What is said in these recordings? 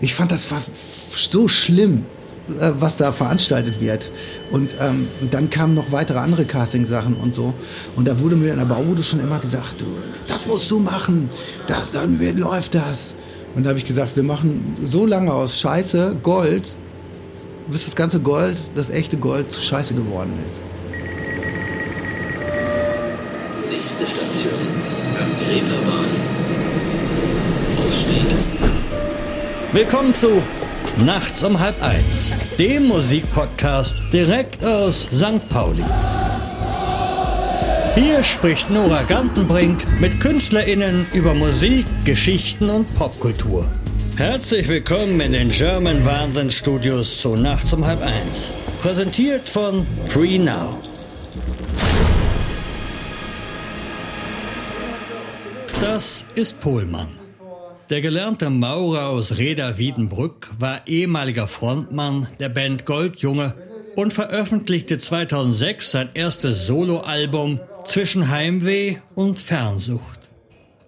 ich fand das war so schlimm, äh, was da veranstaltet wird. Und ähm, dann kamen noch weitere andere Casting-Sachen und so. Und da wurde mir in der Baubude schon immer gesagt, du, das musst du machen, das, dann wird, läuft das. Und da habe ich gesagt, wir machen so lange aus Scheiße Gold, bis das ganze Gold, das echte Gold, zu Scheiße geworden ist. Nächste Station, Reeperbahn. Ausstieg. Willkommen zu Nachts um halb eins, dem Musikpodcast direkt aus St. Pauli. Hier spricht Nora Gantenbrink mit KünstlerInnen über Musik, Geschichten und Popkultur. Herzlich willkommen in den German Wahnsinn Studios zu Nachts um halb eins. Präsentiert von Free Now. Das ist Pohlmann. Der gelernte Maurer aus Reda-Wiedenbrück war ehemaliger Frontmann der Band Goldjunge und veröffentlichte 2006 sein erstes Soloalbum Zwischen Heimweh und Fernsucht.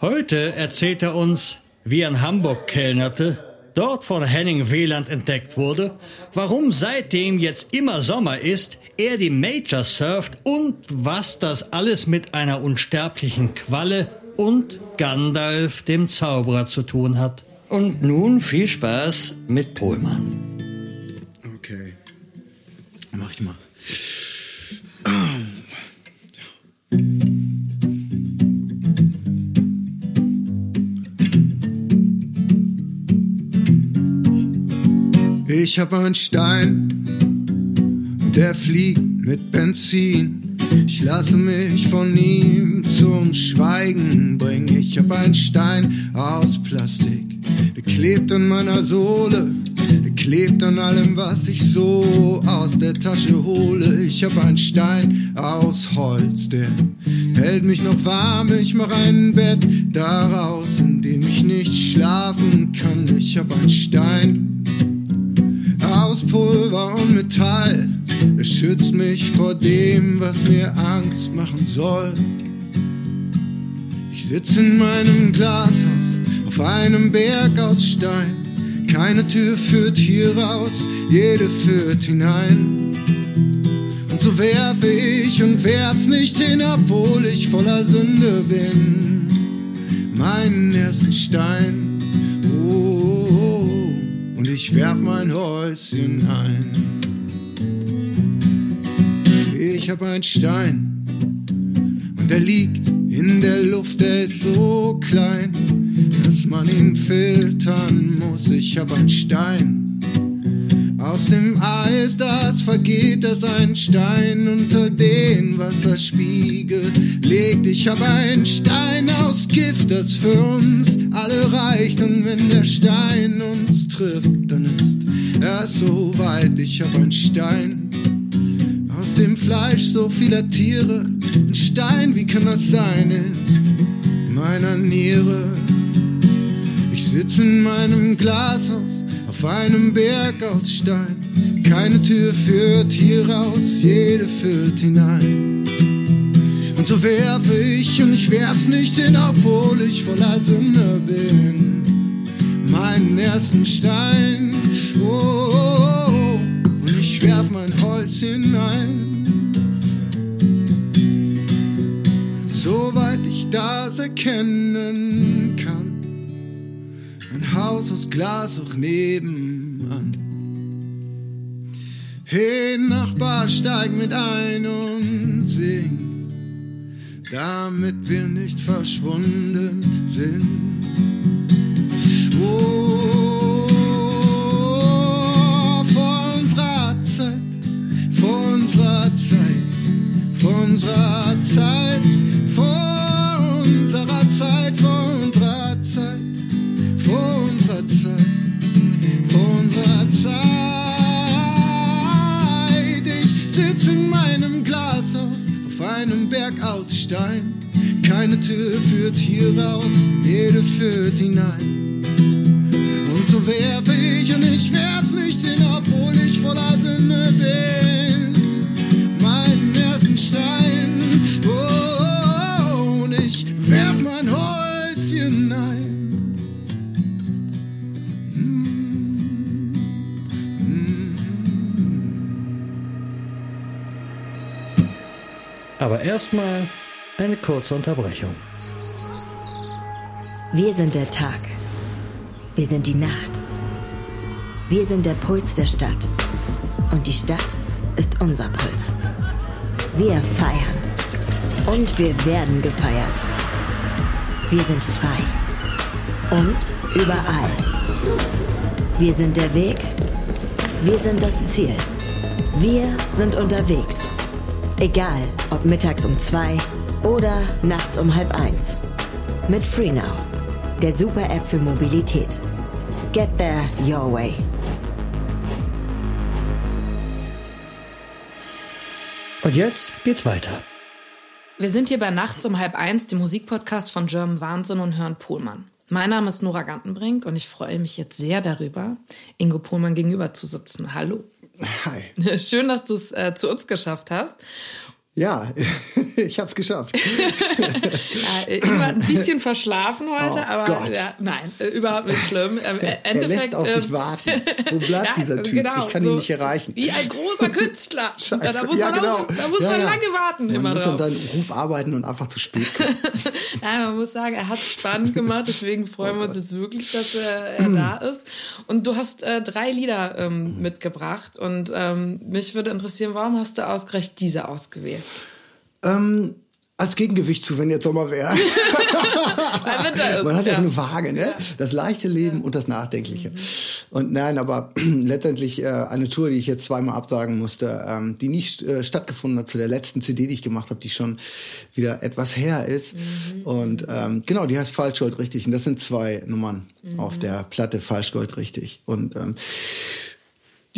Heute erzählt er uns, wie er in Hamburg kellnerte, dort von Henning Wieland entdeckt wurde, warum seitdem jetzt immer Sommer ist, er die Major surft und was das alles mit einer unsterblichen Qualle und Gandalf dem Zauberer zu tun hat. Und nun viel Spaß mit Pohlmann. Okay. Mach ich mal. Ich hab einen Stein, der fliegt mit Benzin. Ich lasse mich von ihm zum Schweigen bringen. Ich hab einen Stein aus Plastik, der klebt an meiner Sohle, der klebt an allem, was ich so aus der Tasche hole. Ich hab einen Stein aus Holz, der hält mich noch warm. Ich mach ein Bett daraus, in dem ich nicht schlafen kann. Ich hab einen Stein aus Pulver und Metall es schützt mich vor dem, was mir Angst machen soll. Ich sitze in meinem Glashaus auf einem Berg aus Stein. Keine Tür führt hier raus, jede führt hinein. Und so werfe ich und werf's nicht hin, obwohl ich voller Sünde bin. Meinen ersten Stein. Oh, oh, oh. und ich werf mein Häuschen ein ich hab einen Stein und der liegt in der Luft, der ist so klein, dass man ihn filtern muss. Ich hab einen Stein aus dem Eis, das vergeht, das ein Stein unter den Wasserspiegel legt. Ich hab einen Stein aus Gift, das für uns alle reicht. Und wenn der Stein uns trifft, dann ist er so weit. Ich hab einen Stein dem Fleisch so vieler Tiere. Ein Stein, wie kann das sein in meiner Niere? Ich sitze in meinem Glashaus auf einem Berg aus Stein. Keine Tür führt hier raus, jede führt hinein. Und so werfe ich und ich werf's nicht hin, obwohl ich voller Sünde bin. Meinen ersten Stein, oh, oh, oh, ich werf mein Holz hinein. soweit ich das erkennen kann. Ein Haus aus Glas auch nebenan. Hey Nachbar, steig mit ein und sing, damit wir nicht verschwunden sind. Oh, Stein. Keine Tür führt hier raus, jede führt hinein. Und so werfe ich und ich werf's nicht hin, obwohl ich voller Sinne bin. Meinen ersten Stein, oh, oh, oh, und ich werf mein Holz hinein. Aber erstmal eine kurze Unterbrechung. Wir sind der Tag. Wir sind die Nacht. Wir sind der Puls der Stadt. Und die Stadt ist unser Puls. Wir feiern. Und wir werden gefeiert. Wir sind frei. Und überall. Wir sind der Weg. Wir sind das Ziel. Wir sind unterwegs. Egal, ob mittags um zwei oder nachts um halb eins. Mit FreeNow, der Super-App für Mobilität. Get there your way. Und jetzt geht's weiter. Wir sind hier bei Nachts um halb eins, dem Musikpodcast von German Wahnsinn und hören Pohlmann. Mein Name ist Nora Gantenbrink und ich freue mich jetzt sehr darüber, Ingo Pohlmann gegenüber zu sitzen. Hallo. Hi. Schön, dass du es äh, zu uns geschafft hast. Ja, ich habe es geschafft. ja, immer ein bisschen verschlafen heute, Oh aber ja, nein, äh, überhaupt nicht schlimm. Im er Endeffekt, lässt auf ähm, sich warten. Wo bleibt ja, dieser Typ? genau, ich kann so ihn nicht erreichen. Wie ein großer Künstler. Scheiße. Da, da muss man, genau. auch, da muss man lange warten man immer muss drauf. an seinen Ruf arbeiten und einfach zu spät kommen. Nein, man muss sagen, er hat es spannend gemacht, deswegen freuen Oh wir uns jetzt wirklich, dass er, er da ist. Und du hast äh, drei Lieder Mhm. ähm, mitgebracht und ähm, mich würde interessieren, warum hast du ausgerechnet diese ausgewählt? Ähm, als Gegengewicht zu, wenn jetzt Sommer wäre. Man hat ja, so eine Waage, ne? Das leichte Leben und das Nachdenkliche. Und nein, aber letztendlich äh, eine Tour, die ich jetzt zweimal absagen musste, ähm, die nicht äh, stattgefunden hat zu der letzten CD, die ich gemacht habe, die schon wieder etwas her ist. Und ähm, genau, die heißt Falschgold richtig. Und das sind zwei Nummern auf der Platte Falschgold richtig. Und ähm,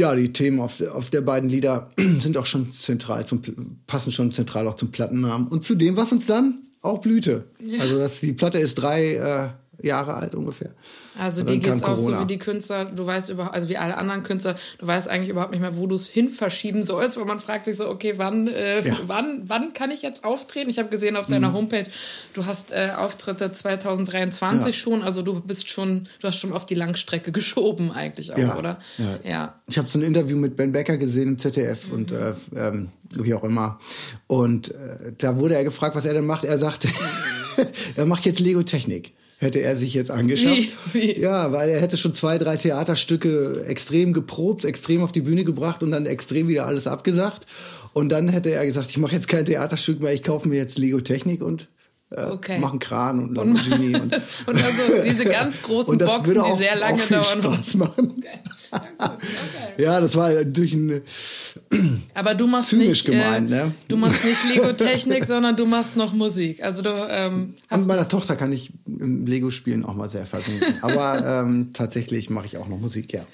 ja, die Themen auf, der- auf der beiden Lieder sind auch schon zentral, zum, passen schon zentral auch zum Plattennamen. Und zu dem, was uns dann auch blühte. Also das, die Platte ist drei äh, Jahre alt ungefähr. Also dir geht's auch so wie die Künstler, du weißt überhaupt, also wie alle anderen Künstler, du weißt eigentlich überhaupt nicht mehr, wo du es hin verschieben sollst, weil man fragt sich so, okay, wann, äh, Ja. Mhm. wann, wann kann ich jetzt auftreten? Ich habe gesehen auf deiner Homepage, du hast äh, Auftritte 2023 Ja. schon, also du bist schon, du hast schon auf die Langstrecke geschoben eigentlich auch, Ja, oder? ja. Ich habe so ein Interview mit Ben Becker gesehen im ZDF und äh, ähm, wie auch immer. Und äh, da wurde er gefragt, was er denn macht. Er sagte, er macht jetzt Lego-Technik. Hätte er sich jetzt angeschafft. Wie? Wie? Ja, weil er hätte schon zwei, drei Theaterstücke extrem geprobt, extrem auf die Bühne gebracht und dann extrem wieder alles abgesagt. Und dann hätte er gesagt, ich mache jetzt kein Theaterstück mehr, ich kaufe mir jetzt Lego-Technik und äh, Okay. mache einen Kran und Lamborghini. und, Und also diese ganz großen und Boxen, würde die auch, sehr lange auch viel dauern. Spaß machen. Ja, gut, okay. Ja, das war durch ein Aber du machst nicht, gemeint, äh, ne? du machst nicht Lego-Technik, sondern du machst noch Musik. Also du ähm, An meiner Tochter kann ich im Lego-Spielen auch mal sehr versinken. Aber ähm, tatsächlich mache ich auch noch Musik, ja.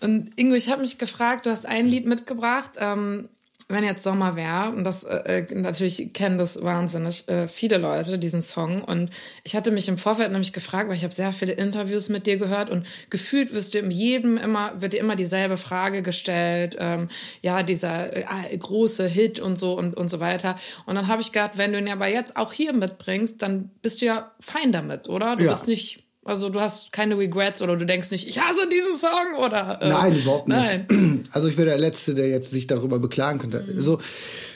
Und Ingo, ich habe mich gefragt, du hast ein Lied mitgebracht, ähm, wenn jetzt Sommer wäre, und das äh, äh, natürlich kennen das wahnsinnig äh, viele Leute, diesen Song. Und ich hatte mich im Vorfeld nämlich gefragt, weil ich habe sehr viele Interviews mit dir gehört und gefühlt wirst du in jedem immer, wird dir immer dieselbe Frage gestellt, ähm, ja, dieser äh, große Hit und so und, und so weiter. Und dann habe ich gedacht, wenn du ihn aber jetzt auch hier mitbringst, dann bist du ja fein damit, oder? Du Ja. bist nicht. Also du hast keine Regrets oder du denkst nicht, ich hasse diesen Song oder äh, Nein, überhaupt nicht. Nein. Also ich wäre der Letzte, der jetzt sich darüber beklagen könnte. Mhm. Also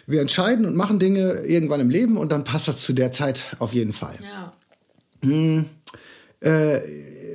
wir entscheiden und machen Dinge irgendwann im Leben und dann passt das zu der Zeit auf jeden Fall. Ja.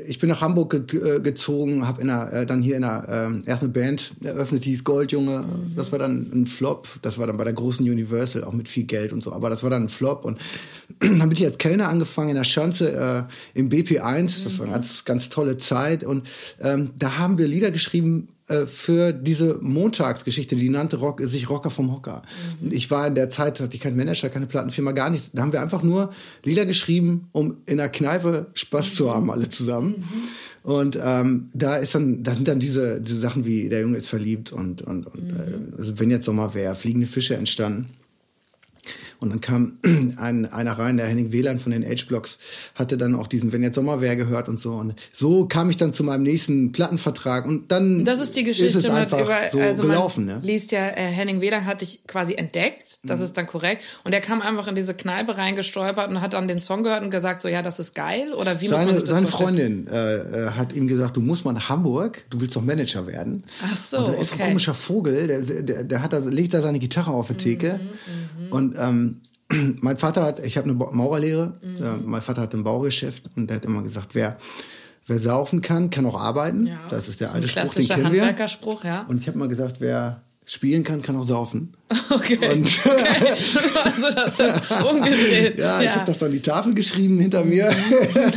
Ich bin nach Hamburg ge äh, gezogen, habe in einer, äh, dann hier in einer ähm, erst eine Band eröffnet, die hieß Goldjunge. Das war dann ein Flop. Das war dann bei der großen Universal auch mit viel Geld und so. Aber das war dann ein Flop und dann bin ich als Kellner angefangen in der Schanze äh, im BP1. Das war eine ganz, ganz tolle Zeit und ähm, da haben wir Lieder geschrieben äh, für diese Montagsgeschichte, die nannte Rock, sich Rocker vom Hocker. Und Ich war in der Zeit, hatte ich keinen Manager, keine Plattenfirma, gar nichts. Da haben wir einfach nur Lieder geschrieben, um in der Kneipe Spaß zu haben, alle zusammen. Und ähm, da ist dann, da sind dann diese, diese Sachen wie Der Junge ist verliebt und, und, und äh, also wenn jetzt Sommer wäre, fliegende Fische entstanden. Und dann kam ein, einer rein, der Henning Wieland von den H-Blocks, hatte dann auch diesen Wenn jetzt Sommer wäre gehört und so. Und so kam ich dann zu meinem nächsten Plattenvertrag und dann Das ist die Geschichte ist es einfach über, so also gelaufen. man Ne? liest ja, äh, Henning Wieland hat dich quasi entdeckt, Mhm. das ist dann korrekt. Und er kam einfach in diese Kneipe reingestolpert und hat dann den Song gehört und gesagt, so ja, das ist geil. Oder wie muss man Seine, das seine vorstellen? Freundin äh, äh, hat ihm gesagt, du musst mal nach Hamburg, du willst doch Manager werden. Ach so, und da ist so ein okay. komischer Vogel, der, der, der hat da, legt da seine Gitarre auf die Theke. Mhm, Und ähm, mein Vater hat, ich habe eine Maurerlehre, mhm. äh, mein Vater hat ein Baugeschäft und der hat immer gesagt, wer wer saufen kann, kann auch arbeiten. Ja, das ist der alte Spruch, den kennen wir. Handwerkerspruch, ja. Und ich habe mal gesagt, wer spielen kann, kann auch saufen. Okay. Und okay. also das umgedreht. ja, ja, ich habe das an die Tafel geschrieben hinter mir.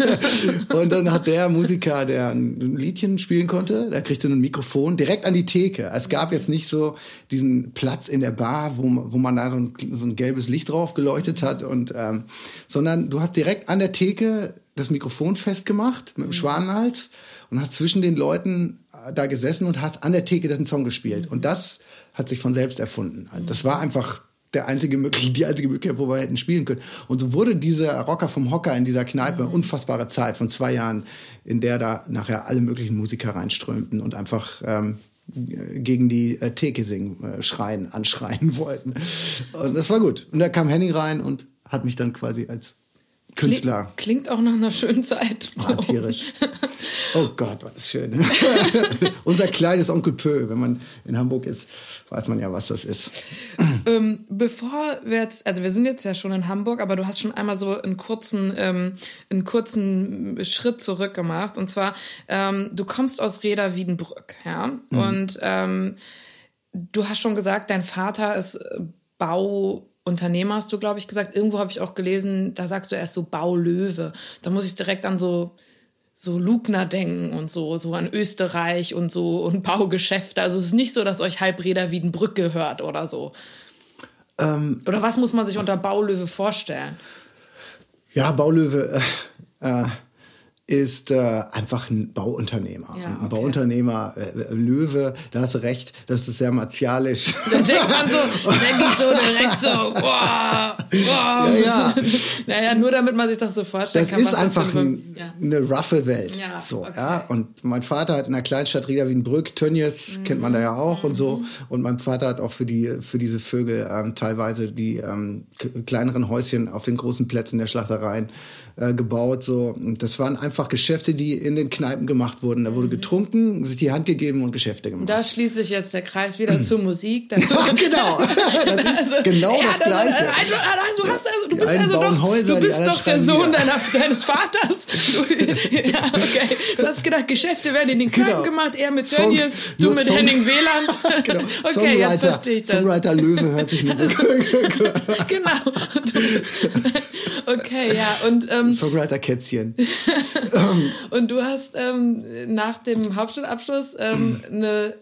und dann hat der Musiker, der ein Liedchen spielen konnte, der kriegte ein Mikrofon direkt an die Theke. Es gab jetzt nicht so diesen Platz in der Bar, wo, wo man da so ein, so ein gelbes Licht drauf geleuchtet hat, und ähm, sondern du hast direkt an der Theke das Mikrofon festgemacht mit dem Schwanenhals und hast zwischen den Leuten äh, da gesessen und hast an der Theke den Song gespielt. Und das hat sich von selbst erfunden. Also das war einfach der einzige Möglichkeit, die einzige Möglichkeit, wo wir hätten spielen können. Und so wurde dieser Rocker vom Hocker in dieser Kneipe mhm. unfassbare Zeit von zwei Jahren, in der da nachher alle möglichen Musiker reinströmten und einfach ähm, gegen die äh, Theke singen, äh, schreien, anschreien wollten. Und das war gut. Und da kam Henning rein und hat mich dann quasi als Künstler. Klingt auch nach einer schönen Zeit. Ah, tierisch. Oh Gott, war das schön. Unser kleines Onkel Pö, wenn man in Hamburg ist, weiß man ja, was das ist. Ähm, bevor wir jetzt, also wir sind jetzt ja schon in Hamburg, aber du hast schon einmal so einen kurzen, ähm, einen kurzen Schritt zurück gemacht. Und zwar, ähm, du kommst aus Reda Wiedenbrück, ja. Mhm. Und ähm, du hast schon gesagt, dein Vater ist Bau Unternehmer hast du, glaube ich, gesagt. Irgendwo habe ich auch gelesen, da sagst du erst so Baulöwe. Da muss ich direkt an so so Lugner denken und so, so an Österreich und so und Baugeschäfte. Also es ist nicht so, dass euch Halbreder Wiedenbrück gehört oder so. Ähm, oder was muss man sich unter Baulöwe vorstellen? Ja, Baulöwe. Äh, äh ist äh, einfach ein Bauunternehmer. Ja, okay. Ein Bauunternehmer, äh, Löwe, da hast du recht, das ist sehr martialisch. Da denkt man so, denke ich so direkt so, boah, boah. Ja, ja. naja, nur damit man sich das so vorstellt. Das ist einfach ein, ja. eine roughe Welt. Ja, so, okay. ja. Und mein Vater hat in der Kleinstadt Rieder Wienbrück, Tönnies, mhm. kennt man da ja auch mhm. und so. Mhm. Und mein Vater hat auch für die, für diese Vögel ähm, teilweise die ähm, kleineren Häuschen auf den großen Plätzen der Schlachtereien äh, gebaut. So. Und das waren einfach Geschäfte, die in den Kneipen gemacht wurden. Da wurde mhm. getrunken, sich die Hand gegeben und Geschäfte gemacht. Da schließt sich jetzt der Kreis wieder zur Musik. genau. Das ist also, genau ja, das Gleiche. Also, also, du, hast also, du bist also doch, Häuser, du bist doch der Sohn deiner, deines Vaters. Du, ja, okay. Du hast gedacht, Geschäfte werden in den Kneipen genau. gemacht, er mit Tönnies, du mit Song, Henning WLAN. genau. okay, Songwriter, jetzt verstehe ich das. Songwriter Löwe hört sich mit so Genau. Okay, ja. Und, ähm, Songwriter-Kätzchen. und du hast ähm, nach dem Hauptschulabschluss ähm, eine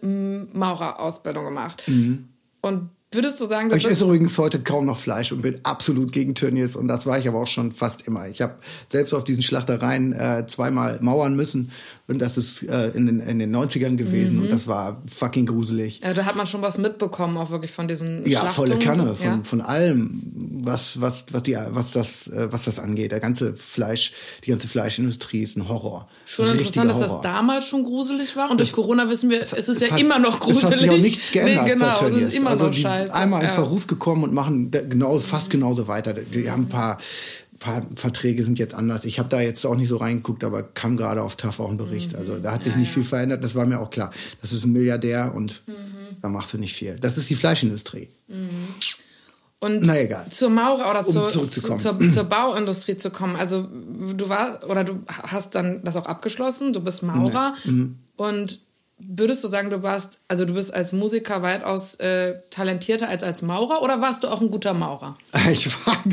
Maurerausbildung gemacht. Mhm. Und Würdest du sagen, Ich esse übrigens heute kaum noch Fleisch und bin absolut gegen Tönnies und das war ich aber auch schon fast immer. Ich habe selbst auf diesen Schlachtereien äh, zweimal mauern müssen und das ist äh, in, den, in den 90ern gewesen mhm. und das war fucking gruselig. Ja, da hat man schon was mitbekommen, auch wirklich von diesen Ja, volle Kanne, von, ja? von allem, was, was, was, die, was, das, äh, was das angeht. Der ganze Fleisch, die ganze Fleischindustrie ist ein Horror. Schon ein interessant, Horror. dass das damals schon gruselig war und durch Corona wissen wir, es, es ist es ja hat, immer noch gruselig. Es hat sich auch nichts geändert nee, genau, es ist immer also noch scheiße scheiße. einmal in Verruf gekommen und machen genauso, fast genauso weiter. Die haben ein paar, paar Verträge sind jetzt anders. Ich habe da jetzt auch nicht so reingeguckt, aber kam gerade auf TAF auch ein Bericht. Also da hat sich ja, nicht ja. viel verändert. Das war mir auch klar. Das ist ein Milliardär und mhm. da machst du nicht viel. Das ist die Fleischindustrie. Mhm. Und Na egal. zur Maurer oder um zur, zur, zur, Bauindustrie zu kommen. Also du warst oder du hast dann das auch abgeschlossen. Du bist Maurer nee. mhm. und Würdest du sagen, du warst, also du bist als Musiker weitaus äh, talentierter als als Maurer oder warst du auch ein guter Maurer? Ich war,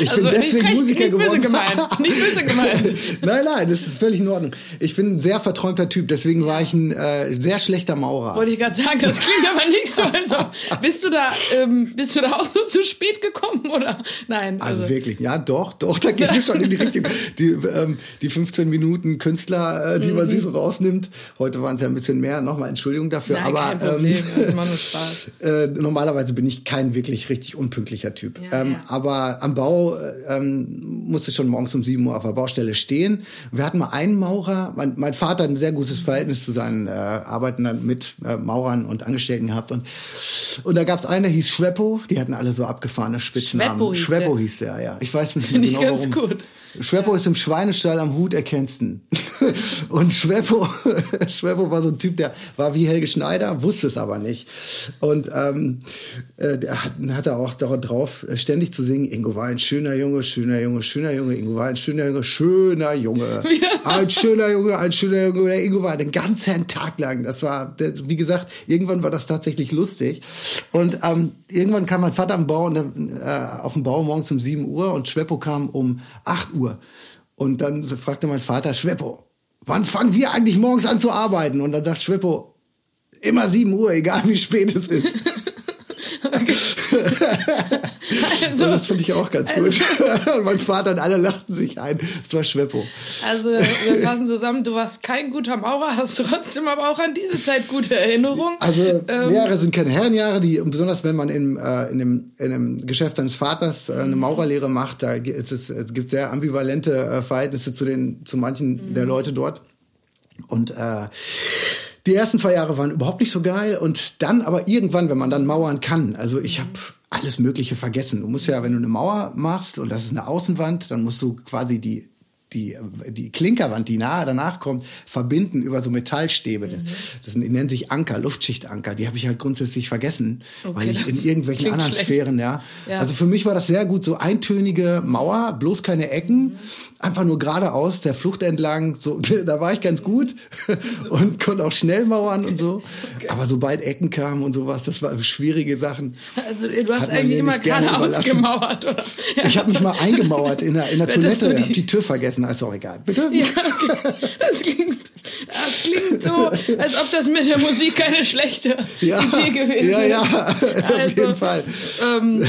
ich also bin deswegen nicht, Musiker nicht geworden. Böse gemeint, nicht böse gemeint. nein, nein, das ist völlig in Ordnung. Ich bin ein sehr verträumter Typ, deswegen war ich ein äh, sehr schlechter Maurer. Wollte ich gerade sagen, das klingt aber nicht so. Also, bist du da, ähm, bist du da auch so zu spät gekommen oder? Nein. Also, also wirklich, ja, doch, doch, da geht es schon in die Richtung. Die, ähm, die 15 Minuten Künstler, äh, die mhm. man sich so rausnimmt. Heute waren es ja ein bisschen mehr. Nochmal Entschuldigung dafür. Nein, aber kein Problem. Ähm, das nur Spaß. äh, normalerweise bin ich kein wirklich richtig unpünktlicher Typ. Ja, ähm, ja. Aber am Bau ähm, musste schon morgens um 7 Uhr auf der Baustelle stehen. Wir hatten mal einen Maurer. Mein, mein Vater hat ein sehr gutes Verhältnis zu seinen äh, Arbeiten mit äh, Maurern und Angestellten gehabt. Und, und da gab es einen, der hieß Schweppo. Die hatten alle so abgefahrene Spitznamen. Schweppo hieß, Schweppo hieß der, ja. Ich weiß nicht Finde genau, ich ganz warum. gut. Schweppo ist im Schweinestall am Hut erkennst und Schweppo, Schweppo war so ein Typ, der war wie Helge Schneider, wusste es aber nicht. Und ähm, äh, der hat, hatte auch darauf äh, ständig zu singen, Ingo war ein schöner Junge, schöner Junge, schöner Junge, Ingo war ein schöner Junge, schöner Junge. Ein schöner Junge, ein schöner Junge. Der Ingo war den ganzen Tag lang. Das war, wie gesagt, irgendwann war das tatsächlich lustig. Und ähm, irgendwann kam mein Vater am Bau, äh, auf dem Bau morgens um 7 Uhr und Schweppo kam um 8 Uhr. Und dann fragte mein Vater, Schweppo, wann fangen wir eigentlich morgens an zu arbeiten? Und dann sagt Schweppo, immer 7 Uhr, egal wie spät es ist. also, und das fand ich auch ganz gut. Also, und mein Vater und alle lachten sich ein. Das war Schweppo. Also wir fassen zusammen, du warst kein guter Maurer, hast trotzdem aber auch an diese Zeit gute Erinnerungen. Also ähm, Jahre sind keine Herrenjahre, die besonders wenn man in, äh, in, dem, in dem Geschäft deines Vaters äh, eine Maurerlehre macht, da ist es, es gibt sehr ambivalente äh, Verhältnisse zu den zu manchen mhm. der Leute dort. Und äh, die ersten zwei Jahre waren überhaupt nicht so geil und dann aber irgendwann, wenn man dann mauern kann, also ich habe alles Mögliche vergessen. Du musst ja, wenn du eine Mauer machst und das ist eine Außenwand, dann musst du quasi die die, die Klinkerwand, die nahe danach kommt, verbinden über so Metallstäbe. Mhm. Das sind, die nennen sich Anker, Luftschichtanker. Die habe ich halt grundsätzlich vergessen, okay, weil ich in irgendwelchen anderen schlecht. Sphären, ja. ja. Also für mich war das sehr gut, so eintönige Mauer, bloß keine Ecken. Mhm einfach nur geradeaus der Flucht entlang. So, da war ich ganz gut und konnte auch schnell mauern und so. Okay. Aber sobald Ecken kamen und sowas, das waren schwierige Sachen. Also du hast eigentlich immer geradeaus gemauert, oder? Ja, ich habe mich mal eingemauert in der, in der Toilette, die... die Tür vergessen, ist auch egal. Bitte? Ja, okay. Das klingt, das klingt so, als ob das mit der Musik keine schlechte ja, Idee gewesen wäre. Ja, ja, also, auf jeden Fall. Ähm,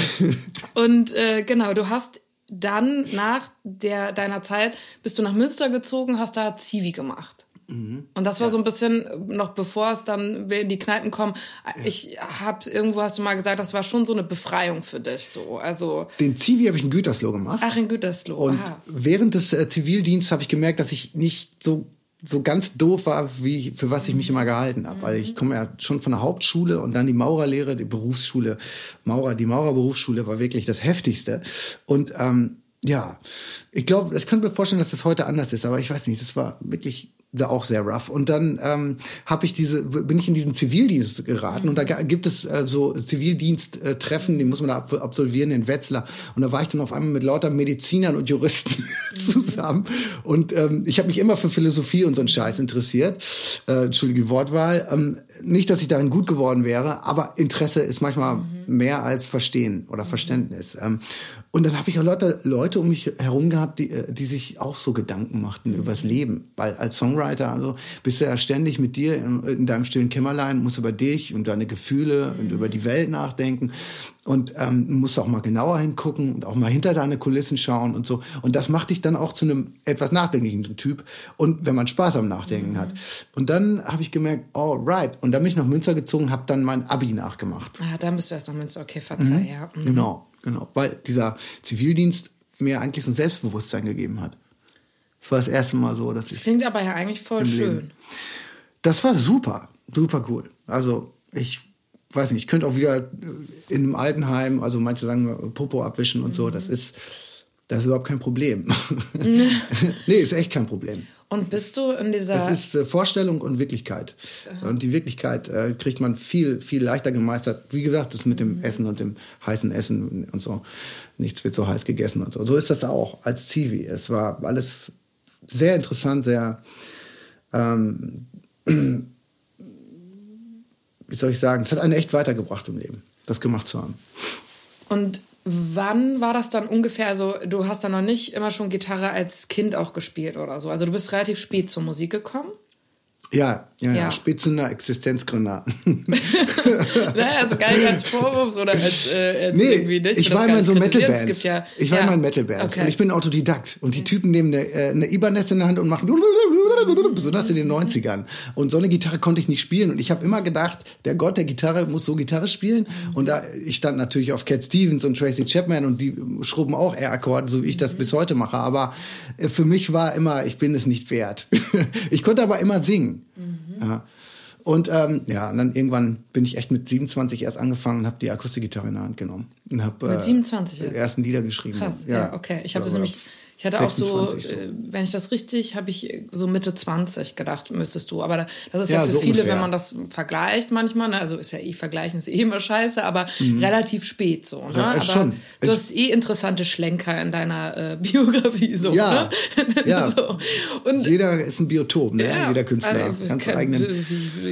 und äh, genau, du hast dann nach der, deiner Zeit bist du nach Münster gezogen, hast da Zivi gemacht. Mhm. Und das war ja. so ein bisschen noch bevor es dann in die Kneipen kommen. Ja. Ich hab's irgendwo hast du mal gesagt, das war schon so eine Befreiung für dich so. Also den Zivi habe ich in Gütersloh gemacht. Ach in Gütersloh. Und Aha. während des äh, Zivildienstes habe ich gemerkt, dass ich nicht so so ganz doof war, wie für was ich mich immer gehalten habe. Weil ich komme ja schon von der Hauptschule und dann die Maurerlehre, die Berufsschule, Maurer, die Maurerberufsschule war wirklich das heftigste. Und ähm, ja, ich glaube, ich könnte mir vorstellen, dass das heute anders ist, aber ich weiß nicht, das war wirklich auch sehr rough. Und dann ähm, habe ich diese, bin ich in diesen Zivildienst geraten und da gibt es äh, so Zivildiensttreffen, die muss man da absolvieren in Wetzlar. Und da war ich dann auf einmal mit lauter Medizinern und Juristen zusammen. Und ähm, ich habe mich immer für Philosophie und so einen Scheiß interessiert. Äh, Entschuldige Wortwahl. Ähm, nicht, dass ich darin gut geworden wäre, aber Interesse ist manchmal mhm. mehr als Verstehen oder Verständnis. Ähm, und dann habe ich auch Leute, Leute um mich herum gehabt, die, äh, die sich auch so Gedanken machten mhm. übers Leben. Weil als Songwriter also bist du ja ständig mit dir in, in deinem stillen Kämmerlein, musst über dich und deine Gefühle mhm. und über die Welt nachdenken. Und ähm, musst auch mal genauer hingucken und auch mal hinter deine Kulissen schauen und so. Und das macht dich dann auch zu einem etwas nachdenklichen Typ. Und wenn man Spaß am Nachdenken mhm. hat. Und dann habe ich gemerkt, oh right. Und dann bin ich nach Münster gezogen, habe dann mein Abi nachgemacht. Ah, dann bist du erst nach Münster. Okay, verzeih, mhm. ja. Mhm. Genau. Genau, weil dieser Zivildienst mir eigentlich so ein Selbstbewusstsein gegeben hat. Das war das erste Mal so, dass das ich. klingt aber ja eigentlich voll schön. Leben. Das war super, super cool. Also ich weiß nicht, ich könnte auch wieder in einem Altenheim, also manche sagen Popo abwischen und mhm. so. Das ist, das ist überhaupt kein Problem. nee, ist echt kein Problem. Und bist du in dieser. Das ist äh, Vorstellung und Wirklichkeit. Aha. Und die Wirklichkeit äh, kriegt man viel, viel leichter gemeistert. Wie gesagt, das mit dem mhm. Essen und dem heißen Essen und so. Nichts wird so heiß gegessen und so. So ist das auch als Zivi. Es war alles sehr interessant, sehr. Ähm, wie soll ich sagen? Es hat einen echt weitergebracht im Leben, das gemacht zu haben. Und Wann war das dann ungefähr? Also, du hast dann noch nicht immer schon Gitarre als Kind auch gespielt oder so. Also, du bist relativ spät zur Musik gekommen. Ja, ja, ja. Spätzünder, Existenzgründer. naja, also gar nicht als Vorwurf oder als, äh, als nee, irgendwie nicht. Ich war immer so Metal-Bands. Ja, ich war ja. immer in Metal-Bands. Okay. Und ich bin Autodidakt. Und die Typen nehmen eine, äh, eine Ibanez in der Hand und machen besonders in den 90ern. Und so eine Gitarre konnte ich nicht spielen. Und ich habe immer gedacht, der Gott der Gitarre muss so Gitarre spielen. Und da, ich stand natürlich auf Cat Stevens und Tracy Chapman und die schrubben auch R-Akkorde, so wie ich das bis heute mache. Aber äh, für mich war immer, ich bin es nicht wert. ich konnte aber immer singen. Mhm. Ja. Und ähm, ja, und dann irgendwann bin ich echt mit 27 erst angefangen und habe die Akustikgitarre in der Hand genommen. Und hab, mit 27 äh, erst? ersten Lieder geschrieben. Krass, ja, ja okay. Ich habe das nämlich Ich hatte 26, auch so, so, äh, wenn ich das richtig, habe ich so Mitte 20 gedacht, müsstest du. Aber das ist ja, ja für so viele, ungefähr. wenn man das vergleicht manchmal, ne? also ist ja eh vergleichen, ist eh immer scheiße, aber mhm. relativ spät so. Ne? Ja, aber schon. du ich hast eh interessante Schlenker in deiner äh, Biografie so. Ja, ne? ja. so. Und, jeder ist ein Biotop, ne? Ja, jeder Künstler. Also, ganz kann, eigenen.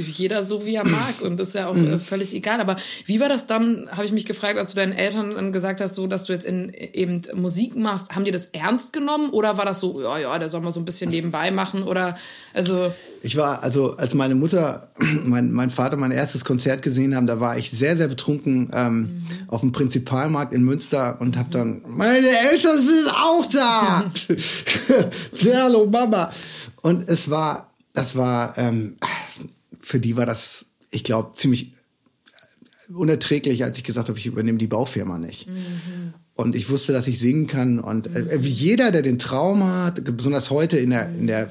Jeder so, wie er mag und das ist ja auch mhm. völlig egal. Aber wie war das dann, habe ich mich gefragt, als du deinen Eltern gesagt hast, so, dass du jetzt in eben Musik machst, haben die das ernst genommen oder war das so, ja, ja, der soll mal so ein bisschen nebenbei machen oder also. Ich war, also als meine Mutter, mein, mein Vater mein erstes Konzert gesehen haben, da war ich sehr, sehr betrunken ähm, mhm. auf dem Prinzipalmarkt in Münster und habe dann, meine Eltern sind auch da! Hallo Mama! Und es war, das war, ähm, für die war das, ich glaube, ziemlich unerträglich, als ich gesagt habe, ich übernehme die Baufirma nicht. Mhm. Und ich wusste, dass ich singen kann. Und äh, wie jeder, der den Traum hat, besonders heute in der, in der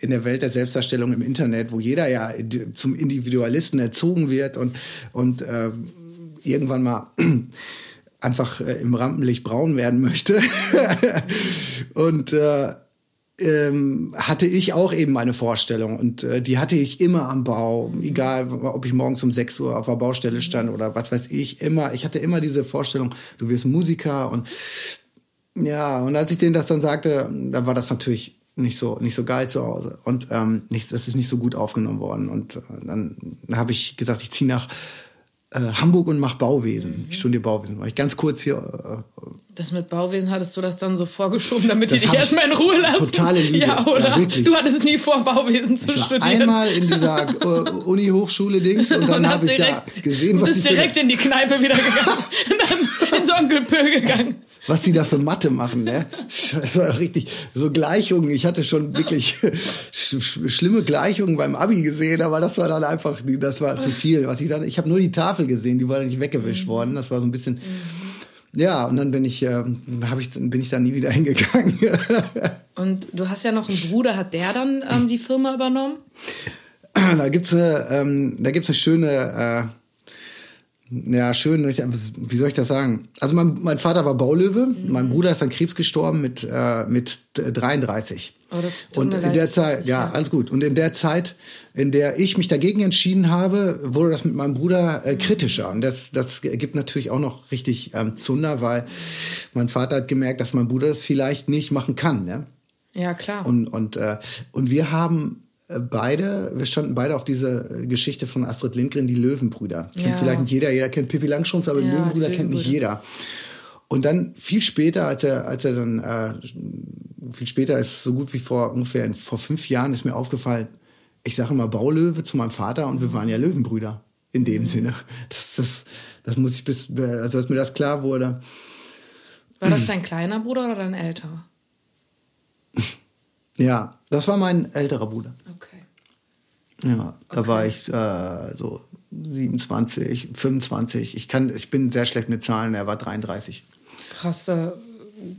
in der Welt der Selbstdarstellung im Internet, wo jeder ja zum Individualisten erzogen wird und, und äh, irgendwann mal einfach äh, im Rampenlicht braun werden möchte. und äh, ähm, hatte ich auch eben meine Vorstellung und äh, die hatte ich immer am Bau, egal ob ich morgens um 6 Uhr auf der Baustelle stand oder was weiß ich, immer, ich hatte immer diese Vorstellung, du wirst Musiker und ja, und als ich denen das dann sagte, da war das natürlich nicht so nicht so geil zu Hause. Und ähm, nicht, das ist nicht so gut aufgenommen worden. Und äh, dann habe ich gesagt, ich ziehe nach äh, Hamburg und mache Bauwesen. Mhm. Ich studiere Bauwesen. War ich ganz kurz hier. Äh, das mit Bauwesen hattest du das dann so vorgeschoben, damit die dich erstmal in Ruhe lassen? Totale Liebe. Ja, oder? Ja, du hattest nie vor, Bauwesen zu ich war studieren. Einmal in dieser uh, Uni-Hochschule-Dings und dann habe ich da gesehen, was Du bist direkt in die Kneipe wieder gegangen. und dann ins Onkel Pö gegangen was die da für Mathe machen, ne? Das war richtig, so Gleichungen. Ich hatte schon wirklich sch schlimme Gleichungen beim Abi gesehen, aber das war dann einfach, das war zu viel. Was ich dann, ich habe nur die Tafel gesehen, die war dann nicht weggewischt mhm. worden. Das war so ein bisschen, mhm. ja. Und dann bin ich, äh, hab ich, bin ich da nie wieder hingegangen. und du hast ja noch einen Bruder, hat der dann ähm, die Firma übernommen? Da gibt's eine, ähm, da gibt's eine schöne. Äh, ja, schön. Wie soll ich das sagen? Also mein, mein Vater war Baulöwe, mhm. mein Bruder ist an Krebs gestorben mit, äh, mit 33. Oh, das und in leid, der Zeit, ja, alles gut. Und in der Zeit, in der ich mich dagegen entschieden habe, wurde das mit meinem Bruder äh, kritischer. Und das, das gibt natürlich auch noch richtig ähm, Zunder, weil mein Vater hat gemerkt, dass mein Bruder das vielleicht nicht machen kann. Ne? Ja, klar. Und, und, äh, und wir haben beide, wir standen beide auf diese Geschichte von Astrid Lindgren, die Löwenbrüder. Kennt vielleicht nicht jeder, jeder kennt Pippi Langstrumpf, aber ja, die Löwenbrüder kennt nicht jeder. Und dann viel später, als er, als er dann, äh, viel später ist so gut wie vor ungefähr in, vor fünf Jahren ist mir aufgefallen, ich sage immer Baulöwe zu meinem Vater und wir waren ja Löwenbrüder in dem mhm. Sinne. Das, das, das muss ich bis, also als mir das klar wurde. War das dein kleiner Bruder oder dein älterer? Ja, das war mein älterer Bruder. Okay. Ja, da okay. war ich äh, so 27, 25. Ich kann, ich bin sehr schlecht mit Zahlen. Er war 33. Krasse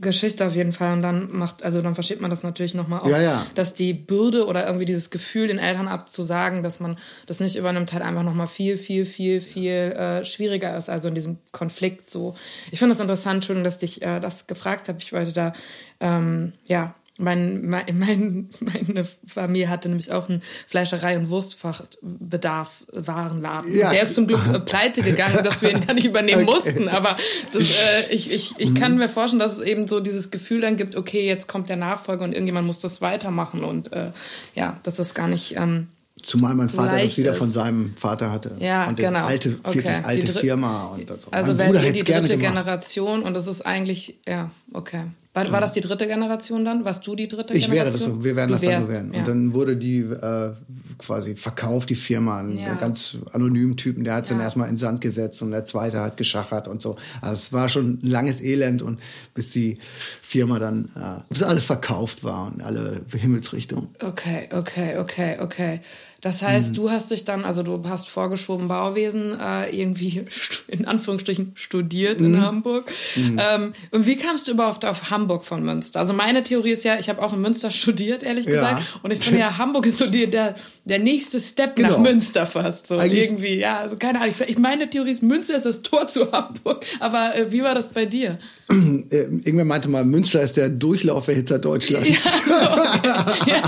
Geschichte auf jeden Fall. Und dann macht, also dann versteht man das natürlich nochmal auch, ja, ja. dass die Bürde oder irgendwie dieses Gefühl den Eltern abzusagen, dass man das nicht übernimmt, halt einfach nochmal viel, viel, viel, viel äh, schwieriger ist. Also in diesem Konflikt so. Ich finde das interessant, Entschuldigung, dass ich äh, das gefragt habe. Ich wollte da, ähm, ja, mein, mein, mein, meine Familie hatte nämlich auch einen Fleischerei- und Wurstfachbedarf Warenladen. Ja. Der ist zum Glück äh, pleite gegangen, dass wir ihn gar nicht übernehmen okay. mussten. Aber das, äh, ich, ich, ich kann mir vorstellen, dass es eben so dieses Gefühl dann gibt, okay, jetzt kommt der Nachfolger und irgendjemand muss das weitermachen. Und äh, ja, dass das gar nicht. Ähm, Zumal mein so Vater das wieder ist. von seinem Vater hatte. Ja, und genau. Alte, okay. alte Firma. Und so. Also wäre die dritte Generation und das ist eigentlich, ja, okay. War, war das die dritte Generation dann? Warst du die dritte ich Generation? Ich wäre das, wir werden das wärst, dann so werden. Ja. Und dann wurde die äh, quasi verkauft, die Firma, an ja. einen ganz anonymen Typen, der hat es ja. dann erstmal in Sand gesetzt und der zweite hat geschachert und so. Also es war schon ein langes Elend und bis die Firma dann, äh, bis alles verkauft war und alle Himmelsrichtungen. Okay, okay, okay, okay. Das heißt, mhm. du hast dich dann, also du hast vorgeschoben Bauwesen äh, irgendwie in Anführungsstrichen studiert mhm. in Hamburg. Mhm. Ähm, und wie kamst du überhaupt auf Hamburg von Münster? Also meine Theorie ist ja, ich habe auch in Münster studiert, ehrlich ja. gesagt. Und ich finde ja, Hamburg ist so die, der, der nächste Step genau. nach Münster fast. So Eigentlich irgendwie, ja, also keine Ahnung. Ich, meine Theorie ist, Münster ist das Tor zu Hamburg. Aber äh, wie war das bei dir? Äh, irgendwer meinte mal, Münster ist der Durchlauferhitzer Deutschlands. Ja, so, okay. ja.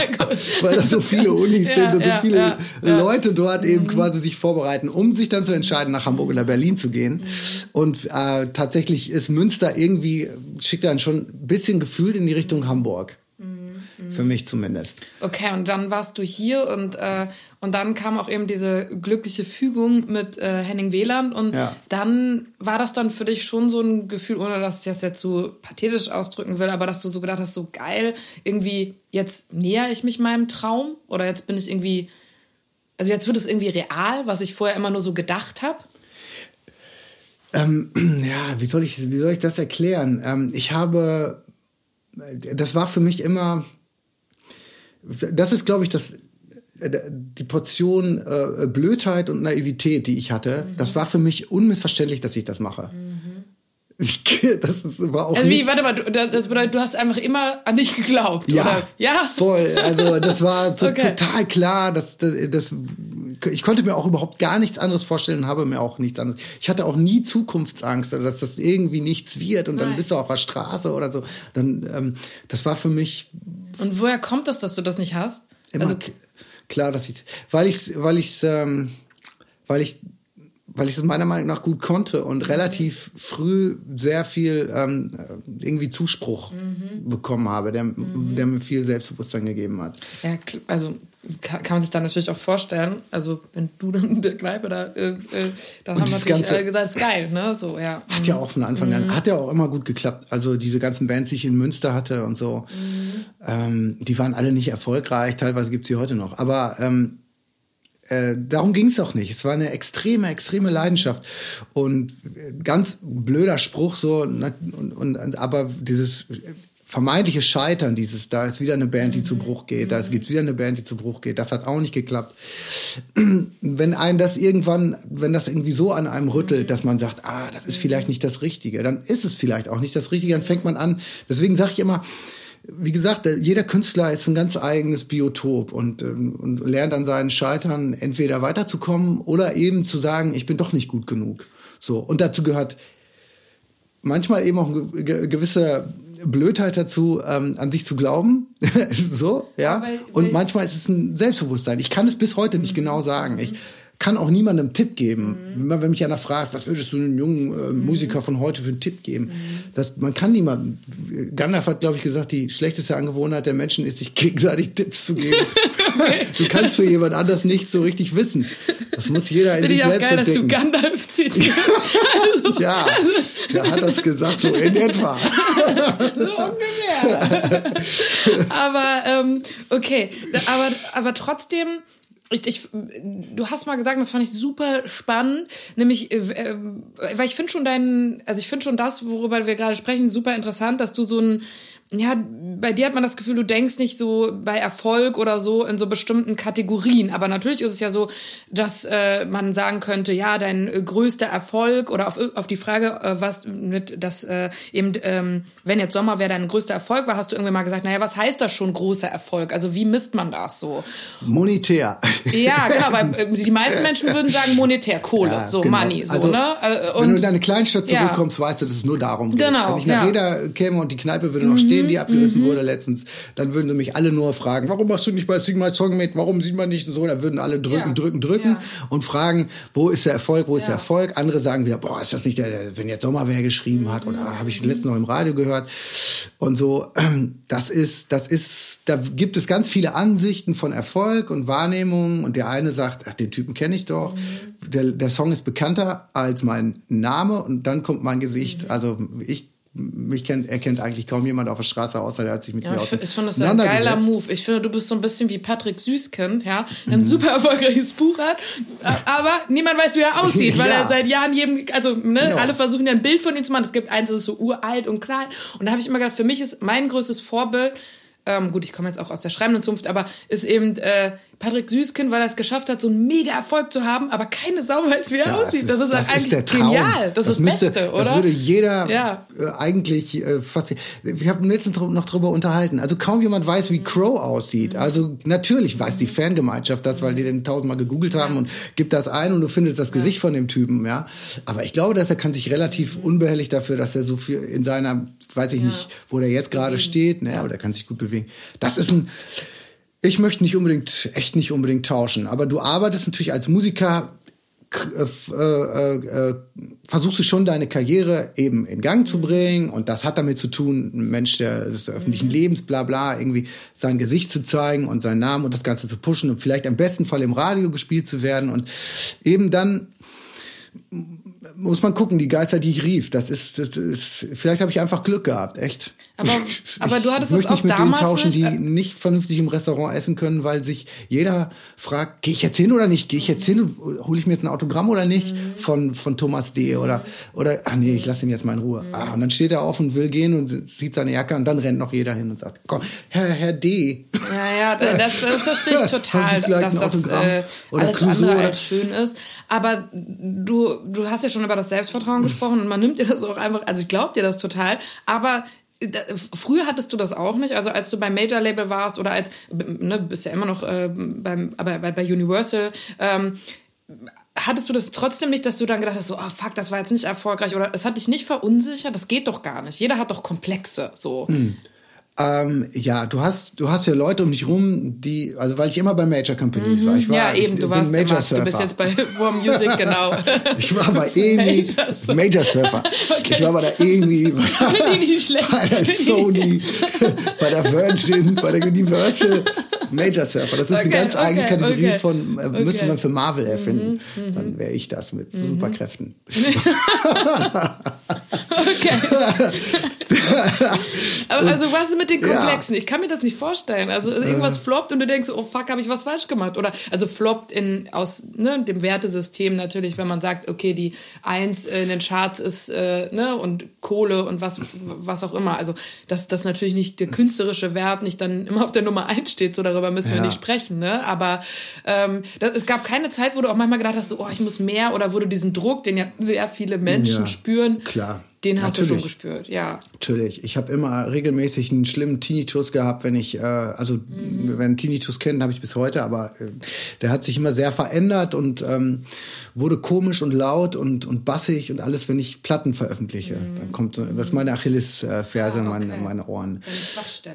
Weil da so viele Unis ja, sind und so viele Leute dort eben mhm. quasi sich vorbereiten, um sich dann zu entscheiden, nach Hamburg oder Berlin zu gehen. Mhm. Und äh, tatsächlich ist Münster irgendwie, schickt dann schon ein bisschen gefühlt in die Richtung Hamburg. Mhm. Für mich zumindest. Okay, und dann warst du hier und, äh, und dann kam auch eben diese glückliche Fügung mit äh, Henning Wieland und ja. dann war das dann für dich schon so ein Gefühl, ohne dass ich das jetzt so pathetisch ausdrücken will, aber dass du so gedacht hast, so geil, irgendwie jetzt näher ich mich meinem Traum oder jetzt bin ich irgendwie, also jetzt wird es irgendwie real, was ich vorher immer nur so gedacht habe? Ähm, ja, wie soll ich, wie soll ich das erklären? Ähm, ich habe, das war für mich immer, das ist, glaube ich, das, äh, die Portion äh, Blödheit und Naivität, die ich hatte. Mhm. Das war für mich unmissverständlich, dass ich das mache. Mhm. Das ist, war auch also wie, warte mal, das bedeutet, du hast einfach immer an dich geglaubt, ja, oder? Ja, voll. Also das war so okay. total klar. Dass, das, das, ich konnte mir auch überhaupt gar nichts anderes vorstellen und habe mir auch nichts anderes. Ich hatte auch nie Zukunftsangst oder dass das irgendwie nichts wird und Nein. dann bist du auf der Straße oder so. Dann, ähm, das war für mich. Und woher kommt das, dass du das nicht hast? Immer also klar, dass ich, weil ich, weil ich, ähm, weil ich weil ich es meiner Meinung nach gut konnte und relativ früh sehr viel ähm, irgendwie Zuspruch mhm. bekommen habe, der, mhm. der mir viel Selbstbewusstsein gegeben hat. Ja, also kann, kann man sich da natürlich auch vorstellen. Also wenn du dann in der Kneipe da, äh, äh, dann und haben natürlich Ganze, alle gesagt, ist geil, ne? So, ja. Hat ja auch von Anfang mhm. an, hat ja auch immer gut geklappt. Also diese ganzen Bands, die ich in Münster hatte und so, mhm. ähm, die waren alle nicht erfolgreich, teilweise gibt's sie heute noch. Aber ähm, äh, darum ging es auch nicht. Es war eine extreme, extreme Leidenschaft. Und ganz blöder Spruch so, und, und, aber dieses vermeintliche Scheitern, dieses, da ist wieder eine Band, die zu Bruch geht, da gibt wieder eine Band, die zu Bruch geht, das hat auch nicht geklappt. Wenn einen das irgendwann, wenn das irgendwie so an einem rüttelt, dass man sagt, ah, das ist vielleicht nicht das Richtige, dann ist es vielleicht auch nicht das Richtige, dann fängt man an. Deswegen sage ich immer, wie gesagt, jeder Künstler ist ein ganz eigenes Biotop und, ähm, und lernt an seinen Scheitern entweder weiterzukommen oder eben zu sagen, ich bin doch nicht gut genug. So. Und dazu gehört manchmal eben auch eine gewisse Blödheit dazu, ähm, an sich zu glauben. so, ja. Weil und manchmal ist es ein Selbstbewusstsein. Ich kann es bis heute nicht genau sagen. Ich, kann auch niemandem Tipp geben. Mhm. Wenn, wenn mich einer fragt, was würdest du einem jungen äh, mhm. Musiker von heute für einen Tipp geben? Mhm. Das, man kann niemandem. Gandalf hat, glaube ich, gesagt, die schlechteste Angewohnheit der Menschen ist, sich gegenseitig Tipps zu geben. du kannst für jemand anders nicht so richtig wissen. Das muss jeder in Finde sich selbst geil, entdecken. dass du Gandalf zitierst. also, ja, der hat das gesagt, so in etwa. So ungefähr. aber, ähm, okay, aber, aber trotzdem ich, ich, du hast mal gesagt, das fand ich super spannend, nämlich, äh, äh weil ich finde schon deinen, also ich finde schon das, worüber wir gerade sprechen, super interessant, dass du so ein ja, bei dir hat man das Gefühl, du denkst nicht so bei Erfolg oder so in so bestimmten Kategorien. Aber natürlich ist es ja so, dass äh, man sagen könnte, ja, dein äh, größter Erfolg oder auf, auf die Frage, äh, was mit das äh, eben, ähm, wenn jetzt Sommer wäre dein größter Erfolg war, hast du irgendwie mal gesagt, naja, was heißt das schon großer Erfolg? Also wie misst man das so? Monetär. Ja, genau, weil äh, die meisten Menschen würden sagen monetär, Kohle, ja, so genau. Money, so, also, ne? Und, wenn du in deine Kleinstadt zurückkommst, ja. weißt du, dass es nur darum geht. Genau. Wenn ich nach ja. Reda käme und die Kneipe würde noch stehen, Szenen, die abgerissen mhm. wurde letztens, dann würden sie mich alle nur fragen, warum machst du nicht bei Sing My Song mit, warum sieht man nicht so, da würden alle drücken, ja. drücken, drücken ja. und fragen, wo ist der Erfolg, wo ist der Erfolg? Andere sagen wieder, boah, ist das nicht der, wenn jetzt Sommerwehr geschrieben hat oder mhm. habe ich letztens noch im Radio gehört und so, das ist, das ist, da gibt es ganz viele Ansichten von Erfolg und Wahrnehmung und der eine sagt, ach, den Typen kenne ich doch, mhm. der, der Song ist bekannter als mein Name und dann kommt mein Gesicht, mhm. also ich mich kennt, erkennt eigentlich kaum jemand auf der Straße, außer der hat sich mit ja, mir Ich, ich finde das ein geiler Move. Ich finde, du bist so ein bisschen wie Patrick Süßkind, ja, ein mhm. super erfolgreiches Buch hat, aber niemand weiß, wie er aussieht, weil ja. er seit Jahren jedem, also ne. Genau. alle versuchen ja ein Bild von ihm zu machen. Es gibt eins, das ist so uralt und klein. Und da habe ich immer gedacht, für mich ist mein größtes Vorbild, ähm, gut, ich komme jetzt auch aus der schreibenden Zunft, aber ist eben äh, Patrick Süßkind, weil er es geschafft hat, so einen mega Erfolg zu haben, aber keine Sau weiß, wie er Ja, aussieht. es das ist, das eigentlich der Traum. genial. Das, ist das müsste, Beste, oder? Das würde jeder Ja. äh, eigentlich äh, fast. Wir haben letztens noch drüber unterhalten. Also kaum jemand weiß, Mhm. wie Crow aussieht. Also natürlich weiß die Fangemeinschaft das, weil die den tausendmal gegoogelt haben und gibt das ein und du findest das Gesicht von dem Typen, ja. Aber ich glaube, dass er kann sich relativ unbehelligt dafür, dass er so viel in seiner, weiß ich nicht, wo der jetzt gerade steht, ne, aber der kann sich gut bewegen. Das ist ein ich möchte nicht unbedingt, echt nicht unbedingt tauschen, aber du arbeitest natürlich als Musiker, äh, äh, äh, äh, versuchst du schon deine Karriere eben in Gang zu bringen und das hat damit zu tun, ein Mensch der, des öffentlichen Lebens, bla bla, irgendwie sein Gesicht zu zeigen und seinen Namen und das Ganze zu pushen und vielleicht im besten Fall im Radio gespielt zu werden und eben dann muss man gucken, die Geister, die ich rief, das ist, das ist vielleicht habe ich einfach Glück gehabt, echt. Aber- aber du hattest ich es möchte nicht auch mit denen damals tauschen, nicht, die äh, nicht vernünftig im Restaurant essen können, weil sich jeder fragt, gehe ich jetzt hin oder nicht? Gehe ich jetzt hin? Hole ich mir jetzt ein Autogramm oder nicht Mhm. von von Thomas D. oder oder ach nee, ich lasse ihn jetzt mal in Ruhe. Mhm. Ah, und dann steht er auf und will gehen und zieht seine Jacke und dann rennt noch jeder hin und sagt, komm, Herr Herr D. Ja, ja, das, das verstehe ich total, dass das äh, Oder alles andere als schön ist. Aber du, du hast ja schon über das Selbstvertrauen gesprochen und man nimmt dir das auch einfach, also ich glaube dir das total, aber da, früher hattest du das auch nicht, also als du beim Major Label warst oder als, ne, bist ja immer noch äh, beim, aber bei, bei Universal, ähm, hattest du das trotzdem nicht, dass du dann gedacht hast, so, ah fuck, das war jetzt nicht erfolgreich oder es hat dich nicht verunsichert? Das geht doch gar nicht. Jeder hat doch Komplexe, so. Hm. Ähm, ja, du hast, du hast ja Leute um dich rum, die, also weil ich immer bei Major Companies war. Ich war Mhm. ja, eben, ich du warst Major immer, Surfer. du bist jetzt bei War Music, genau. Ich war bei EMI, Major Surfer. Major Surfer. Okay. Ich war bei der EMI, bei, bei der Sony, bei der Virgin, bei der Universal. Major Surfer. Das ist eine Okay, ganz eigene okay, Kategorie okay. von, äh, müsste. Mhm, man für Marvel erfinden. Dann wäre ich das mit Superkräften. Okay. Aber also was ist mit den Ja. Äh. Komplexen? Ich kann mir das nicht vorstellen. Also irgendwas floppt und du denkst, oh fuck, habe ich was falsch gemacht? Oder also floppt in aus ne, dem Wertesystem natürlich, wenn man sagt, okay, die Eins in den Charts ist äh, ne und Kohle und was was auch immer. Also dass das natürlich nicht der künstlerische Wert nicht dann immer auf der Nummer eins steht, so darüber müssen wir Ja. nicht sprechen. Ne? Aber ähm, das, es gab keine Zeit, wo du auch manchmal gedacht hast, so, oh, ich muss mehr oder wo du diesen Druck, den ja sehr viele Menschen Ja, spüren, klar. den hast du schon Natürlich. gespürt. Ja. Natürlich. Ich habe immer regelmäßig einen schlimmen Tinnitus gehabt, wenn ich, äh, also Mhm. wenn Tinnitus kennt, habe ich bis heute, aber äh, der hat sich immer sehr verändert und ähm, wurde komisch und laut und, und bassig und alles, wenn ich Platten veröffentliche. Dann kommt, so- das ist meine Achillesferse, Mhm. Ah, meine, okay. meine Ohren.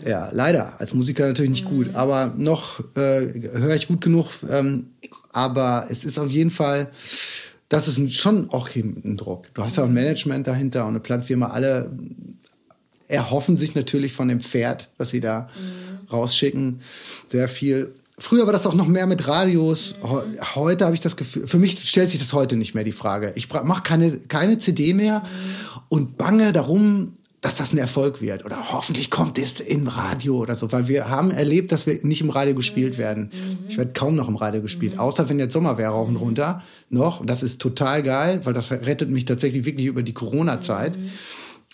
Ja, leider. Als Musiker natürlich nicht gut. Aber noch äh, höre ich gut genug. Ähm, aber es ist auf jeden Fall, das ist schon auch ein Druck. Du hast ja auch ein Management dahinter und eine Plattenfirma. Alle erhoffen sich natürlich von dem Pferd, was sie da rausschicken, sehr viel. Früher war das auch noch mehr mit Radios. Heu- Heute habe ich das Gefühl, für mich stellt sich das heute nicht mehr die Frage. Ich mache keine, keine CD mehr und bange darum, dass das ein Erfolg wird. Oder hoffentlich kommt es im Radio oder so. Weil wir haben erlebt, dass wir nicht im Radio gespielt werden. Ich werde kaum noch im Radio gespielt. Außer wenn jetzt Sommer wäre, rauf und runter. Noch. Und das ist total geil, weil das rettet mich tatsächlich wirklich über die Corona-Zeit.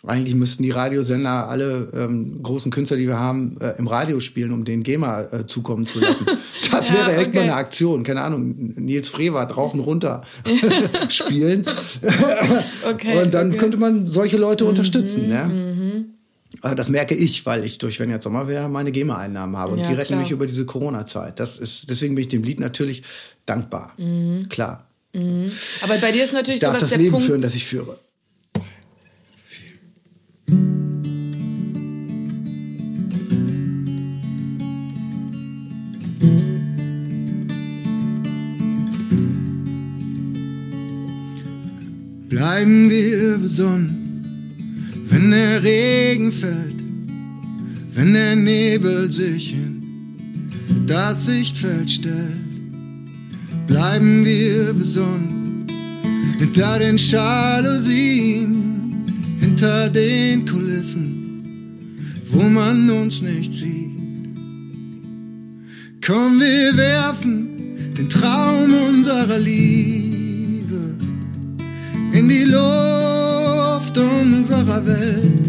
Eigentlich müssten die Radiosender alle ähm, großen Künstler, die wir haben, äh, im Radio spielen, um den GEMA äh, zukommen zu lassen. Das Ja, wäre echt okay. mal eine Aktion. Keine Ahnung, Nils Frevert rauf und runter spielen. Okay, und dann okay. Mhm, könnte man solche Leute unterstützen. Ne? Aber Das merke ich, weil ich durch, wenn jetzt Sommer wäre, meine GEMA-Einnahmen habe. Und Ja, die retten klar. mich über diese Corona-Zeit. Das ist, deswegen bin ich dem Lied natürlich dankbar. Klar. Aber bei dir ist natürlich Ich darf so, dass das der Leben Punkt. führen, das ich führe. Bleiben wir besonnen, wenn der Regen fällt, wenn der Nebel sich in das Sichtfeld stellt. Bleiben wir besonnen, hinter den Jalousien, hinter den Kulissen, wo man uns nicht sieht. Komm, wir werfen den Traum unserer Liebe in die Luft unserer Welt.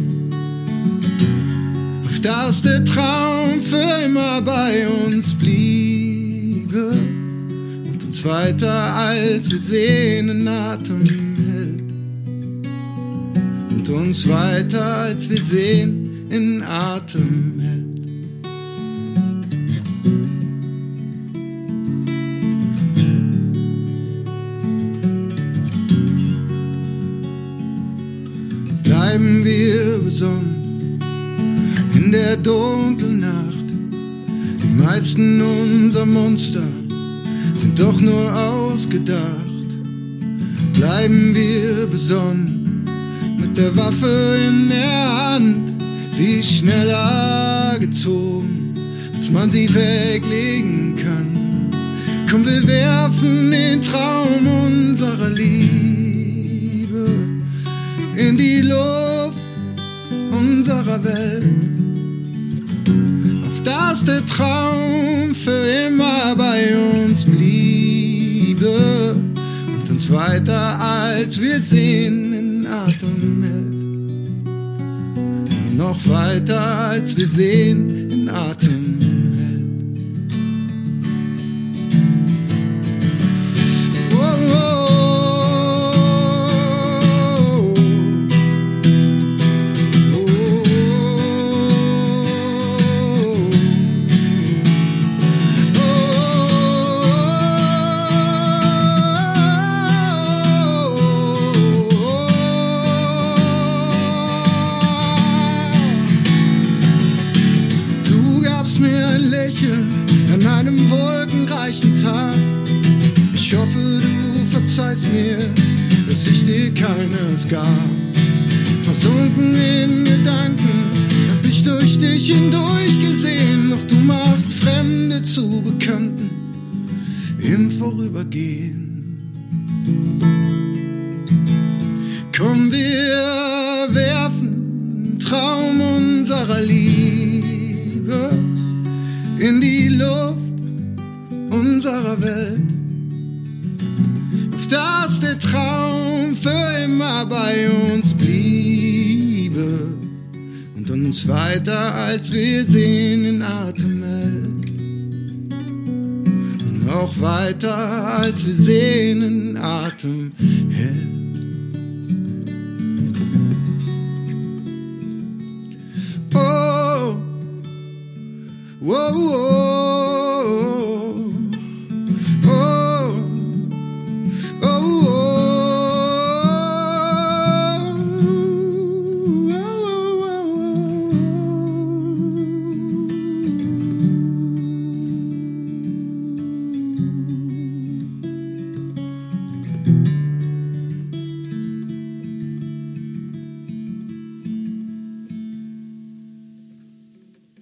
Auf dass der Traum für immer bei uns bliebe. Liebe und uns weiter als wir sehen in Atem hält. Und uns weiter als wir sehen in Atem hält. Bleiben wir besonnen in der dunklen Nacht. Die meisten unserer Monster sind doch nur ausgedacht. Bleiben wir besonnen mit der Waffe in der Hand. Sie ist schneller gezogen, als man sie weglegen kann. Komm, wir werfen den Traum unserer Liebe in die Luft unserer Welt. Auf dass der Traum für immer bei uns bliebe und uns weiter als wir sehen in Atem hält. Noch weiter als wir sehen in Atem gab. Versunken in Gedanken, hab ich durch dich hindurch gesehen, doch du machst Fremde zu Bekannten im Vorübergehen. Komm, wir werfen Traum unserer Liebe in die Luft unserer Welt. Bei uns bliebe und uns weiter als wir sehen in Atem hält. Und auch weiter als wir sehen in Atem hält. Oh, whoa, whoa,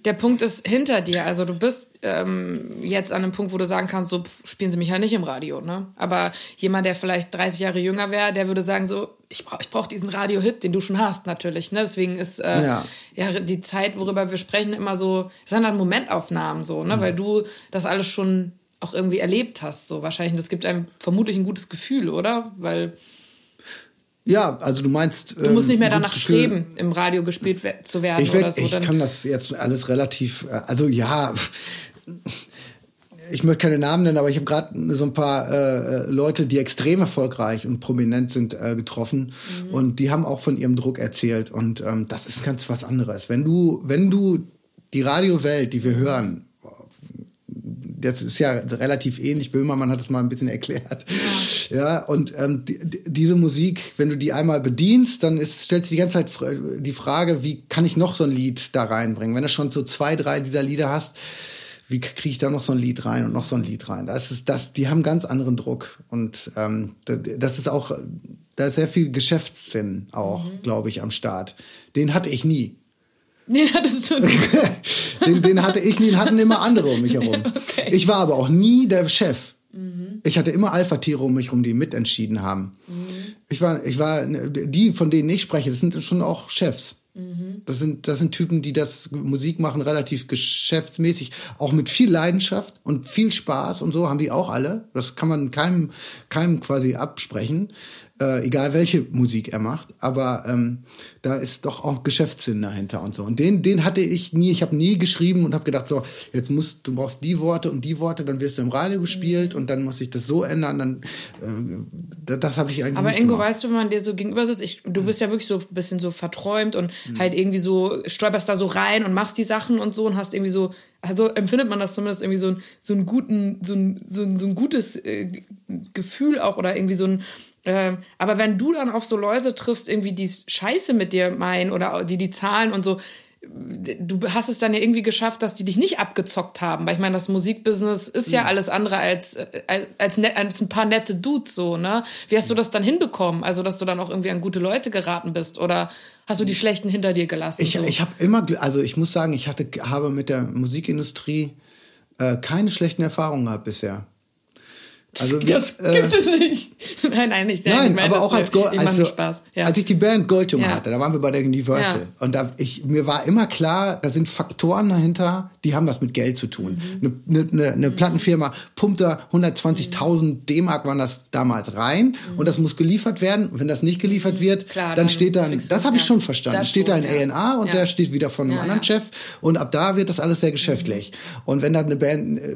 Der Punkt ist hinter dir. Also du bist ähm, jetzt an einem Punkt, wo du sagen kannst, so pff, spielen sie mich ja nicht im Radio. Ne? Aber jemand, der vielleicht 30 Jahre jünger wäre, der würde sagen so, ich brauche ich brauch diesen Radio-Hit, den du schon hast natürlich. Ne? Deswegen ist äh, Ja. ja. die Zeit, worüber wir sprechen, immer so, es sind dann Momentaufnahmen so, ne? weil du das alles schon auch irgendwie erlebt hast. So wahrscheinlich. Das gibt einem vermutlich ein gutes Gefühl, oder? Weil Ja, also du meinst. du musst nicht mehr danach streben, im Radio gespielt zu werden Ich, oder so. ich Dann- kann das jetzt alles relativ, äh, also ja, ich möchte keine Namen nennen, aber ich habe gerade so ein paar äh, Leute, die extrem erfolgreich und prominent sind, äh, getroffen Mhm. und die haben auch von ihrem Druck erzählt und ähm, das ist ganz was anderes. Wenn du, wenn du die Radiowelt, die wir hören, das ist ja relativ ähnlich. Böhmermann hat es mal ein bisschen erklärt. Ja, und ähm, die, die- diese Musik, wenn du die einmal bedienst, dann ist, stellt sich die ganze Zeit die Frage, wie kann ich noch so ein Lied da reinbringen? Wenn du schon so zwei, drei dieser Lieder hast, wie kriege ich da noch so ein Lied rein und noch so ein Lied rein? Das ist das, die haben ganz anderen Druck und ähm, da- das ist auch, da ist sehr viel Geschäftssinn auch, glaube ich, am Start. Den hatte ich nie. Ja, das ist den, den hatte ich nie, den hatten immer andere um mich herum. Okay. Ich war aber auch nie der Chef. Ich hatte immer Alpha-Tiere um mich herum, die mitentschieden haben. Ich war, ich war, die, von denen ich spreche, das sind schon auch Chefs. Das sind, das sind Typen, die das Musik machen, relativ geschäftsmäßig, auch mit viel Leidenschaft und viel Spaß und so haben die auch alle. Das kann man keinem, keinem quasi absprechen äh, egal welche Musik er macht, aber ähm, da ist doch auch Geschäftssinn dahinter und so. Und den, den hatte ich nie, ich habe nie geschrieben und habe gedacht, so, jetzt musst du brauchst die Worte und die Worte, dann wirst du im Radio gespielt mhm. und dann muss ich das so ändern, dann äh, das habe ich eigentlich Aber Ingo, gemacht. weißt du, wenn man dir so gegenüber sitzt, ich, du bist ja wirklich so ein bisschen so verträumt und mhm. halt irgendwie so stolperst da so rein und machst die Sachen und so und hast irgendwie so also empfindet man das zumindest irgendwie so, ein, so einen guten, so ein, so ein, so ein gutes äh, Gefühl auch oder irgendwie so ein, äh, aber wenn du dann auf so Leute triffst, irgendwie die Scheiße mit dir meinen oder die die Zahlen und so, du hast es dann ja irgendwie geschafft, dass die dich nicht abgezockt haben, weil ich meine, das Musikbusiness ist ja mhm. alles andere als, als, als, ne, als ein paar nette Dudes so, ne? Wie hast du das dann hinbekommen? Also, dass du dann auch irgendwie an gute Leute geraten bist oder hast du die schlechten hinter dir gelassen? Ich, so? ich habe immer, also ich muss sagen, ich hatte, habe mit der Musikindustrie äh, keine schlechten Erfahrungen gehabt bisher. Also wir, das äh, gibt es nicht. Nein, nein, nicht. Nein, nein aber auch als, Gold, also, Spaß. Ja. als ich die Band Goldjunge ja. hatte, da waren wir bei der Universal. Ja. Und da, ich, mir war immer klar, da sind Faktoren dahinter, die haben was mit Geld zu tun. Mhm. Eine, eine, eine mhm. Plattenfirma pumpt da 120.000 mhm. D-Mark waren das damals rein mhm. und das muss geliefert werden. Und wenn das nicht geliefert mhm. wird, Klar, dann, dann, steht da, das habe ich schon verstanden, das steht da ein A&A und der steht wieder von einem anderen Chef und ab da wird das alles sehr geschäftlich. Mhm. Und wenn da eine Band äh,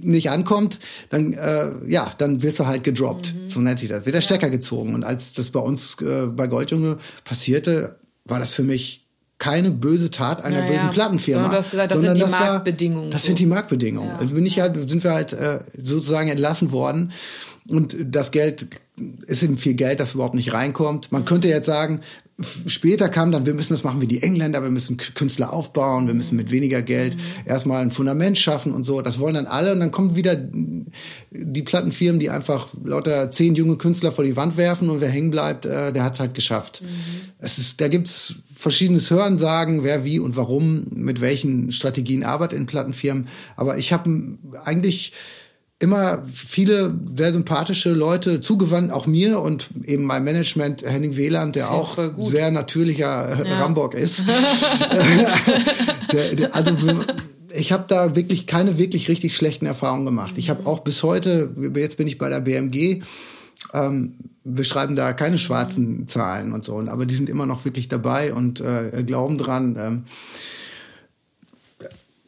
nicht ankommt, dann äh, ja, dann wirst du halt gedroppt. Mhm. So nennt sich das. Wird der Stecker gezogen. Und als das bei uns äh, bei Goldjunge passierte, war das für mich keine böse Tat einer naja, bösen Plattenfirma. du hast gesagt, das sind die das Marktbedingungen. War, das so. sind die Marktbedingungen. Ja. Also bin ich halt, sind wir halt äh, sozusagen entlassen worden. Und das Geld ist eben viel Geld, das überhaupt nicht reinkommt. Man mhm. könnte jetzt sagen, später kam dann, wir müssen das machen wie die Engländer, wir müssen Künstler aufbauen, wir müssen mit weniger Geld mhm. erstmal ein Fundament schaffen und so. Das wollen dann alle und dann kommen wieder die Plattenfirmen, die einfach lauter zehn junge Künstler vor die Wand werfen und wer hängen bleibt, äh, der hat es halt geschafft. Mhm. Es ist, da gibt's verschiedenes Hörensagen, wer wie und warum, mit welchen Strategien arbeitet in Plattenfirmen. Aber ich habe eigentlich immer viele sehr sympathische Leute zugewandt, auch mir und eben mein Management Henning Wieland, der auch sehr natürlicher äh, ja. Rambock ist. der, der, also ich habe da wirklich keine wirklich richtig schlechten Erfahrungen gemacht. Ich habe auch bis heute, jetzt bin ich bei der BMG, ähm, wir schreiben da keine schwarzen Zahlen und so, aber die sind immer noch wirklich dabei und äh, glauben dran. Ähm,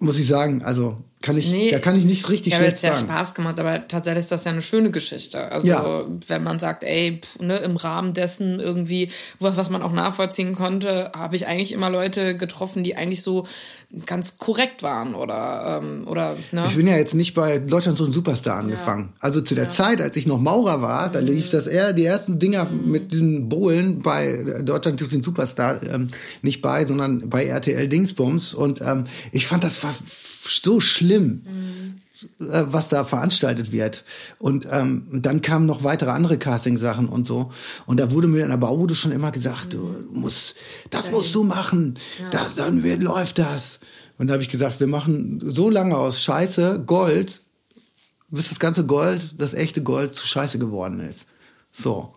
muss ich sagen, also kann ich, nee, da kann ich nicht richtig schlecht sagen. Es hat Spaß gemacht, aber tatsächlich ist das ja eine schöne Geschichte. Also ja. wenn man sagt, ey, pff, ne, im Rahmen dessen irgendwie, was, was man auch nachvollziehen konnte, habe ich eigentlich immer Leute getroffen, die eigentlich so ganz korrekt waren oder ähm, oder ne? Ich bin ja jetzt nicht bei Deutschland so ein Superstar angefangen. Ja. Also zu der ja. Zeit, als ich noch Maurer war, mhm. da lief das eher die ersten Dinger mhm. mit diesen Bohlen bei Deutschland sucht den Superstar ähm, nicht bei, sondern bei RTL Dingsbums und ähm, ich fand das war so schlimm, mhm. was da veranstaltet wird. Und ähm, dann kamen noch weitere andere Casting-Sachen und so. Und da wurde mir in der Baubude schon immer gesagt, mhm. du musst, das musst du machen, das, dann wird, läuft das. Und da habe ich gesagt, wir machen so lange aus Scheiße Gold, bis das ganze Gold, das echte Gold zu Scheiße geworden ist. So.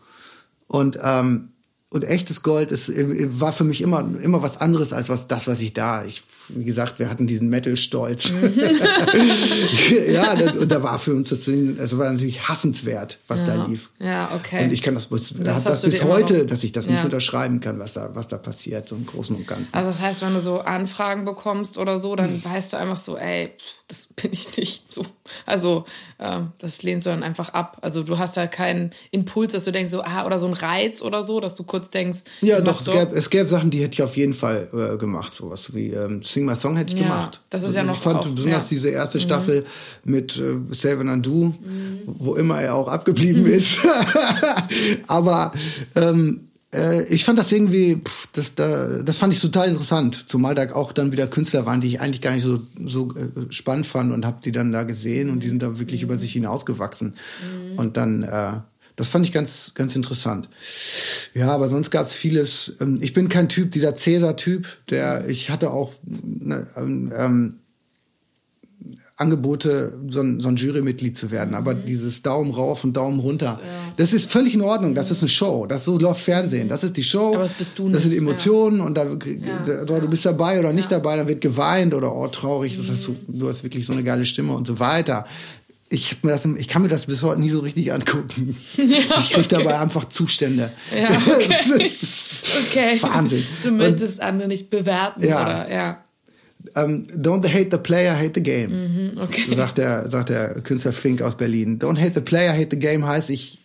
Und ähm, und echtes Gold ist, war für mich immer, immer was anderes als was, das, was ich da. Ich wie gesagt, wir hatten diesen Metal-Stolz. ja, das, und da war für uns das, das war natürlich hassenswert, was ja. da lief. Ja, okay. Und ich kann das, bis, das, das bis heute, dass ich das ja. nicht unterschreiben kann, was da, was da passiert, so im Großen und Ganzen. Also das heißt, wenn du so Anfragen bekommst oder so, dann hm. weißt du einfach so, ey, das bin ich nicht so. Also äh, das lehnst du dann einfach ab. Also du hast halt keinen Impuls, dass du denkst so, ah, oder so ein Reiz oder so, dass du kurz denkst. Ja, doch, es, gäbe, es gäbe Sachen, die hätte ich auf jeden Fall äh, gemacht, sowas wie ähm, Sing My Song hätte ich ja, gemacht. Das ist also ja noch Ich fand auch, besonders ja. diese erste Staffel mhm. mit äh, Seven and Do, mhm. wo immer er auch abgeblieben mhm. ist. Aber ähm, äh, ich fand das irgendwie, pff, das, da, das fand ich total interessant. Zumal da auch dann wieder Künstler waren, die ich eigentlich gar nicht so, so äh, spannend fand und habe die dann da gesehen und die sind da wirklich mhm. über sich hinausgewachsen. Mhm. Und dann äh, das fand ich ganz, ganz interessant. Ja, aber sonst gab es vieles. Ähm, ich bin kein Typ, dieser Cäsar-Typ, der, ich hatte auch ne, ähm, ähm, Angebote, so ein, so ein Jurymitglied zu werden. Aber mhm. dieses Daumen rauf und Daumen runter, ja. Das ist völlig in Ordnung. Das ist eine Show. Das so läuft Fernsehen. Das ist die Show. Aber das bist du Das sind nicht, Emotionen und da, da, Ja. du bist dabei oder nicht dabei, dann wird geweint oder oh traurig. Das hast du, du hast wirklich so eine geile Stimme und so weiter. Ich, das, ich kann mir das bis heute nie so richtig angucken. ich krieg dabei einfach Zustände. Ja, okay. Okay. Wahnsinn. Du möchtest andere nicht bewerten, Ja. oder? Ja. ähm, don't hate the player, hate the game. Mhm, okay. Sagt der, sagt der Künstler Fink aus Berlin. Don't hate the player, hate the game heißt, ich,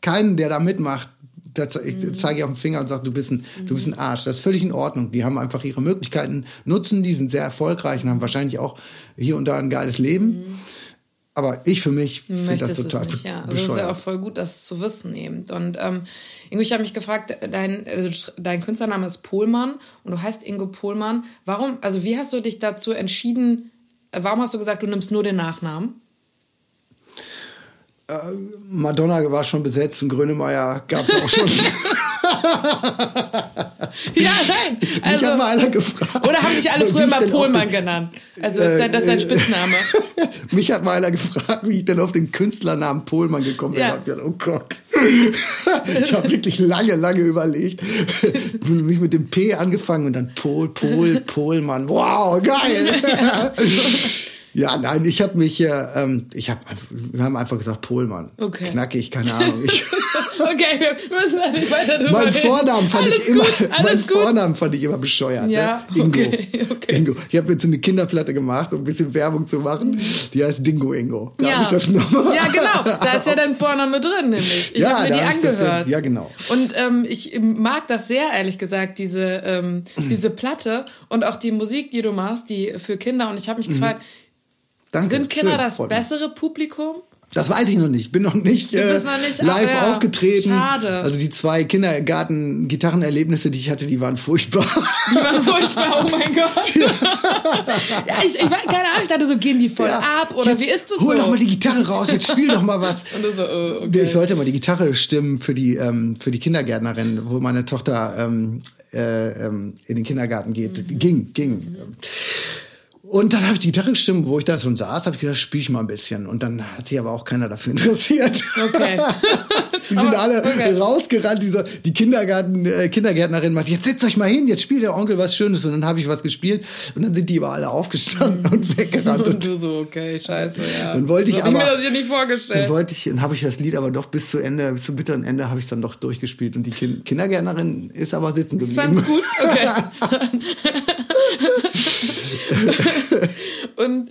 keinen, der da mitmacht, da ze- Mhm. ich zeige ich auf den Finger und sage, du bist ein, du bist ein Arsch. Das ist völlig in Ordnung. Die haben einfach ihre Möglichkeiten, nutzen die, sind sehr erfolgreich und haben wahrscheinlich auch hier und da ein geiles Leben. Aber ich für mich finde das möchtest total es nicht, ja. Also es ist ja auch voll gut, das zu wissen eben. Und ähm, Ingo, ich habe mich gefragt, dein, also dein Künstlername ist Pohlmann und du heißt Ingo Pohlmann. Warum, also wie hast du dich dazu entschieden, äh, warum hast du gesagt, du nimmst nur den Nachnamen? Madonna war schon besetzt und Grönemeyer gab es auch schon. Ja, nein. Mich Also, hat mal einer gefragt. oder haben dich alle früher mal Pohlmann genannt? Also ist dein- das ist dein äh, Spitzname. Mich hat mal einer gefragt, wie ich denn auf den Künstlernamen Pohlmann gekommen bin. Ja. Ich gedacht, oh Gott. ich habe wirklich lange, lange überlegt. mich mit dem P angefangen und dann Pol, Pol, Pohlmann. Wow, geil. Ja, nein, ich habe mich, äh, ähm, ich habe, wir haben einfach gesagt Pohlmann. Okay. Knackig, keine Ahnung. Ich, Okay, wir müssen da nicht weiter drüber mein. Vornamen fand alles ich immer, gut, mein gut. Vornamen fand ich immer bescheuert. Ja, ne? Ingo. okay, okay. Ingo. Ich habe jetzt eine Kinderplatte gemacht, um ein bisschen Werbung zu machen. Die heißt Dingo Ingo. Darf ja. ich das nochmal? ja, genau. Da ist ja dein Vorname drin, nämlich. Ich Ja, habe mir die angehört. jetzt- ja, genau. Und ähm, ich mag das sehr, ehrlich gesagt, diese, ähm, diese Platte und auch die Musik, die du machst, die für Kinder. Und ich habe mich gefragt, Danke. sind Kinder Mhm. Schön, das bessere Publikum? Das weiß ich noch nicht. Ich bin noch nicht, äh, noch nicht- live ja, aufgetreten. schade. Also die zwei Kindergarten-Gitarrenerlebnisse, die ich hatte, die waren furchtbar. Die waren furchtbar, oh mein Gott. ja, ich, ich war, keine Ahnung, ich dachte so, gehen die voll Ja. ab oder Jetzt wie ist das Hol so? doch mal die Gitarre raus, jetzt spiel doch mal was. Und so, äh, okay. Ich sollte mal die Gitarre stimmen für die, ähm, für die Kindergärtnerin, wo meine Tochter ähm, äh, ähm, in den Kindergarten geht. Mhm. Ging, ging. Und dann habe ich die Gitarre gestimmt, wo ich da schon saß, habe ich gesagt, spiel ich mal ein bisschen. Und dann hat sich aber auch keiner dafür interessiert. Okay. Die sind Aber- alle okay. rausgerannt. Dieser, die Kindergarten, äh, Kindergärtnerin macht, jetzt setzt euch mal hin, jetzt spielt der Onkel was Schönes. Und dann habe ich was gespielt. Und dann sind die aber alle aufgestanden und weggerannt. Und du so, okay, scheiße, ja. Dann wollte ich so hab ich mir aber- das hier nicht dann vorgestellt. wollte ich, dann habe ich das Lied aber doch bis zu Ende, bis zum bitteren Ende habe ich dann doch durchgespielt. Und die kind Kindergärtnerin ist aber sitzen geblieben. Fand's gut? Okay. Und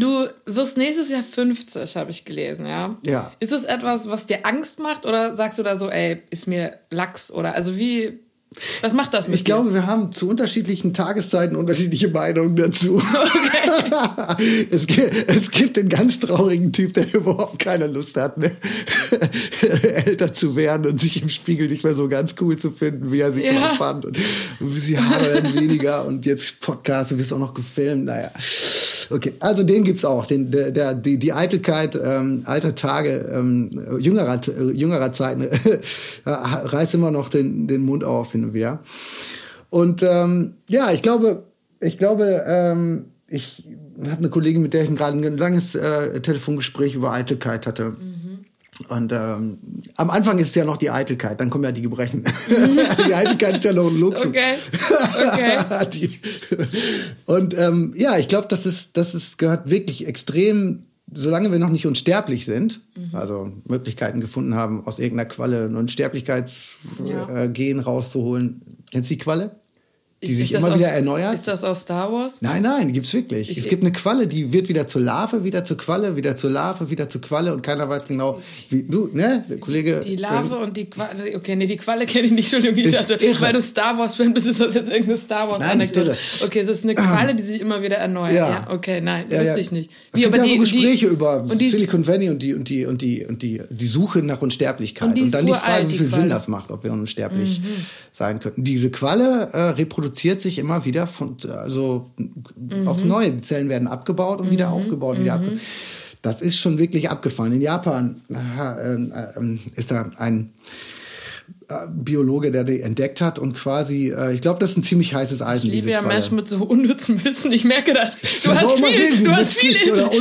du wirst nächstes Jahr 50, habe ich gelesen, ja? Ja. Ist es etwas, was dir Angst macht oder sagst du da so, ey, ist mir Lachs oder also wie, was macht das mit Ich glaube, wir haben zu unterschiedlichen Tageszeiten unterschiedliche Meinungen dazu. es, gibt, es gibt den ganz traurigen Typ, der überhaupt keine Lust hat, ne? älter zu werden und sich im Spiegel nicht mehr so ganz cool zu finden, wie er sich Ja. mal fand. Und, und wie sie Haare werden weniger und jetzt Podcast, du wirst auch noch gefilmt. Naja. Okay, also den gibt's auch. Den, der, der, die, die Eitelkeit ähm, alter Tage, ähm, jüngerer, äh, jüngerer Zeiten reißt immer noch den, den Mund auf hin und wieder. Und ähm, ja, ich glaube, ich glaube, ähm, ich habe eine Kollegin, mit der ich gerade ein langes äh, Telefongespräch über Eitelkeit hatte. Und ähm, am Anfang ist ja noch die Eitelkeit, dann kommen ja die Gebrechen. die Eitelkeit ist ja noch ein Luxus. Okay, okay. die, und ähm, ja, ich glaube, das ist, das ist gehört wirklich extrem, solange wir noch nicht unsterblich sind, Mhm. also Möglichkeiten gefunden haben, aus irgendeiner Qualle ein Unsterblichkeitsgen Ja. äh, rauszuholen. Kennst du die Qualle? Die sich immer aus, wieder erneuert? Ist das aus Star Wars? Nein, nein, die gibt's wirklich. Ich- es gibt eine Qualle, die wird wieder zur Larve, wieder zur Qualle, wieder zur Larve, wieder zur Qualle und keiner weiß genau, wie du, ne, der Kollege. Die Larve und die Qualle, okay, nee, die Qualle kenne ich nicht, Entschuldigung, ich dachte, irre. weil du Star Wars-Fan bist, ist das jetzt irgendeine Star Nein, ist Wars-Anekdote. irre. Okay, es ist eine Qualle, die sich immer wieder erneuert. Ja, Ja. okay, nein, Ja, wusste ja. ich nicht. Es gibt ja so Gespräche über und die Silicon Valley und die und die und die und die die Suche nach Unsterblichkeit Und und, die ist dann die Frage, wie die viel. Mhm. Sinn das macht, ob wir unsterblich sein könnten. Diese Qualle äh, reproduziert sich immer wieder von also Mhm. aufs Neue. Die Zellen werden abgebaut und wieder aufgebaut und wieder Mhm. abgebaut. Das ist schon wirklich abgefahren. In Japan äh, äh, äh, ist da ein Biologe, der die entdeckt hat und quasi, äh, ich glaube, das ist ein ziemlich heißes Eisen. Ich liebe ja Qualle. Menschen mit so unnützem Wissen. Ich merke das. Du soll hast viel, sehen, du hast viel,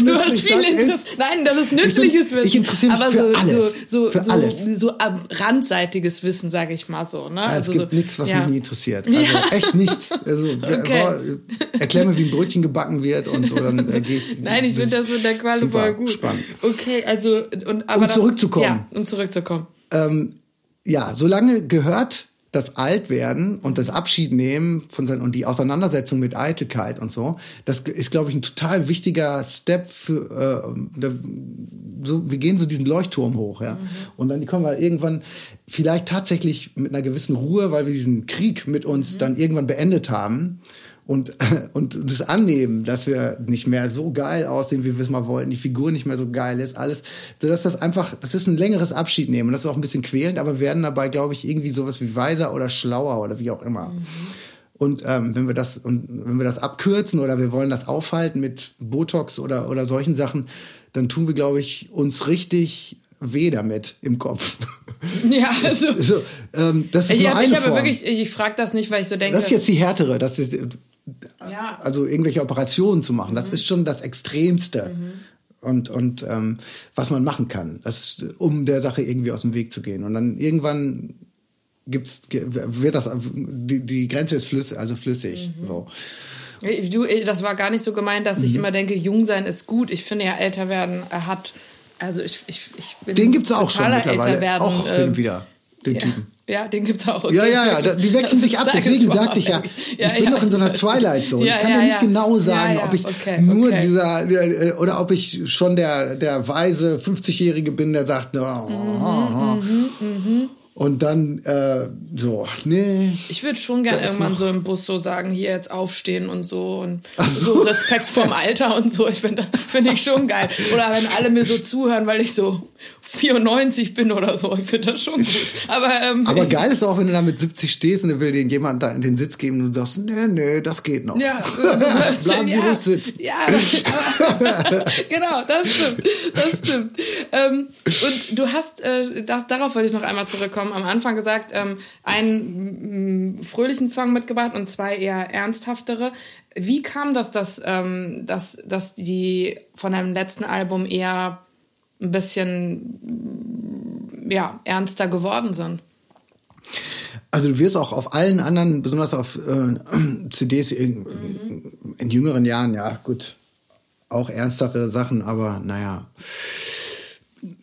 du hast viel das. Nein, das ist Ich nützliches Wissen. ich interessiere mich aber für so, alles. so, so, Für so, alles. so randseitiges Wissen, sage ich mal so. Ne? Ja, also es gibt so, nichts, was ja. mich nie interessiert. Also Ja. echt nichts. Also Okay. erklär mir, wie ein Brötchen gebacken wird und so, dann äh, gehe ich. Nein, ich finde das mit der Qualle voll gut. Spannend. Okay, also und aber Um das, zurückzukommen. Ja, um zurückzukommen. ähm, ja, solange gehört das Altwerden und das Abschiednehmen von sein, und die Auseinandersetzung mit Eitelkeit und so, das ist, glaube ich, ein total wichtiger Step für, äh, da, so, wir gehen so diesen Leuchtturm hoch, ja. Und dann kommen wir irgendwann vielleicht tatsächlich mit einer gewissen Ruhe, weil wir diesen Krieg mit uns dann irgendwann beendet haben und, und das annehmen, dass wir nicht mehr so geil aussehen, wie wir es mal wollten, die Figur nicht mehr so geil ist, alles, so dass das einfach, das ist ein längeres Abschied nehmen und das ist auch ein bisschen quälend, aber wir werden dabei, glaube ich, irgendwie sowas wie weiser oder schlauer oder wie auch immer. Und ähm, wenn wir das und wenn wir das abkürzen oder wir wollen das aufhalten mit Botox oder oder solchen Sachen, dann tun wir, glaube ich, uns richtig weh damit im Kopf. Ja, also so, ähm, das ist ich, nur hab, eine ich habe Form. wirklich, ich, ich frage das nicht, weil ich so denke. Das ist jetzt die härtere, das ist ja, also irgendwelche Operationen zu machen. Das Mhm. ist schon das Extremste. Und, und ähm, was man machen kann, das, um der Sache irgendwie aus dem Weg zu gehen. Und dann irgendwann gibt's, wird das, die, die Grenze ist flüssig, also flüssig. Mhm. So. Du, das war gar nicht so gemeint, dass Mhm. ich immer denke, jung sein ist gut. Ich finde ja, älter werden äh, hat. Also ich, ich, ich bin Den gibt's auch schon mittlerweile. werden. auch ähm, wieder, den ja, Typen. Ja, den gibt's auch. Ja, ja, ja, da- die wechseln Das sich ab. Deswegen sagte ich ja, tagesformabhängig. ich bin noch in so einer weiß. Twilight Zone. Ja, ich kann ja, ja nicht ja. genau sagen, Ja, ja, ob ich okay, nur okay. dieser oder ob ich schon der der weise 50-jährige bin, der sagt, oh, Mhm, und dann äh, so, nee. Ich würde schon ist irgendwann noch- so im Bus so sagen, hier jetzt aufstehen und so und so. so. Respekt vorm Alter und so. Ich finde finde ich schon geil. Oder wenn alle mir so zuhören, weil ich so 94 bin oder so. Ich finde das schon gut. Aber, ähm, Aber geil ist auch, wenn du da mit 70 stehst und dann will dir jemand da in den Sitz geben und du sagst, nee, nee, das geht noch. Ja, Bleiben Sie ja, ruhig sitzen. Ja, aber, genau, das stimmt. Das stimmt. Ähm, und du hast, äh, das, darauf wollte ich noch einmal zurückkommen, am Anfang gesagt, ähm, einen fröhlichen Song mitgebracht und zwei eher ernsthaftere. Wie kam das, dass, ähm, dass, dass die von deinem letzten Album eher ein bisschen ja, ernster geworden sind? Also du wirst auch auf allen anderen, besonders auf äh, CDs in, in jüngeren Jahren, ja gut, auch ernstere Sachen, aber naja,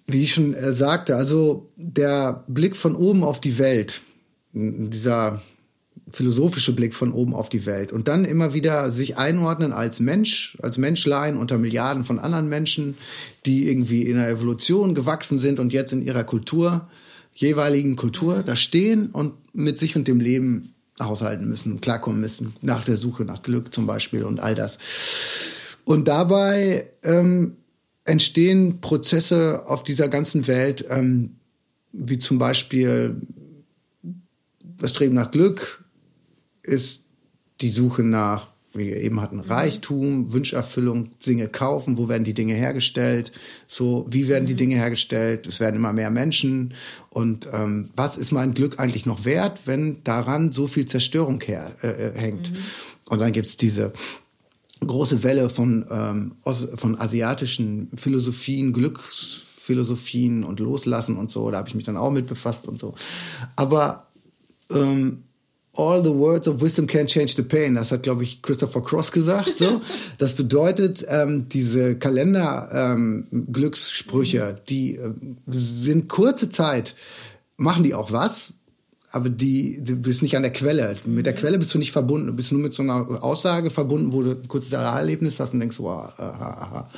wie ich schon äh, sagte, also der Blick von oben auf die Welt, dieser philosophische Blick von oben auf die Welt und dann immer wieder sich einordnen als Mensch, als Menschlein unter Milliarden von anderen Menschen, die irgendwie in der Evolution gewachsen sind und jetzt in ihrer Kultur, jeweiligen Kultur da stehen und mit sich und dem Leben haushalten müssen, klarkommen müssen, nach der Suche nach Glück zum Beispiel und all das. Und dabei ähm, entstehen Prozesse auf dieser ganzen Welt, ähm, wie zum Beispiel das Streben nach Glück ist die Suche nach, wie wir eben hatten, Reichtum, Wünscherfüllung, Dinge kaufen, wo werden die Dinge hergestellt, so, wie werden die Dinge hergestellt, es werden immer mehr Menschen und ähm, was ist mein Glück eigentlich noch wert, wenn daran so viel Zerstörung her, äh, äh, hängt. Und dann gibt's diese große Welle von, ähm, aus, von asiatischen Philosophien, Glücksphilosophien und Loslassen und so. Da habe ich mich dann auch mit befasst und so. Aber ähm, All the words of wisdom can change the pain. Das hat, glaube ich, Christopher Cross gesagt. So, das bedeutet, ähm, diese Kalender-Glückssprüche, die äh, sind kurze Zeit, machen die auch was, aber die, du bist nicht an der Quelle. Mit der Quelle bist du nicht verbunden. Du bist nur mit so einer Aussage verbunden, wo du ein kurzes Erlebnis hast und denkst, wow, aha, aha.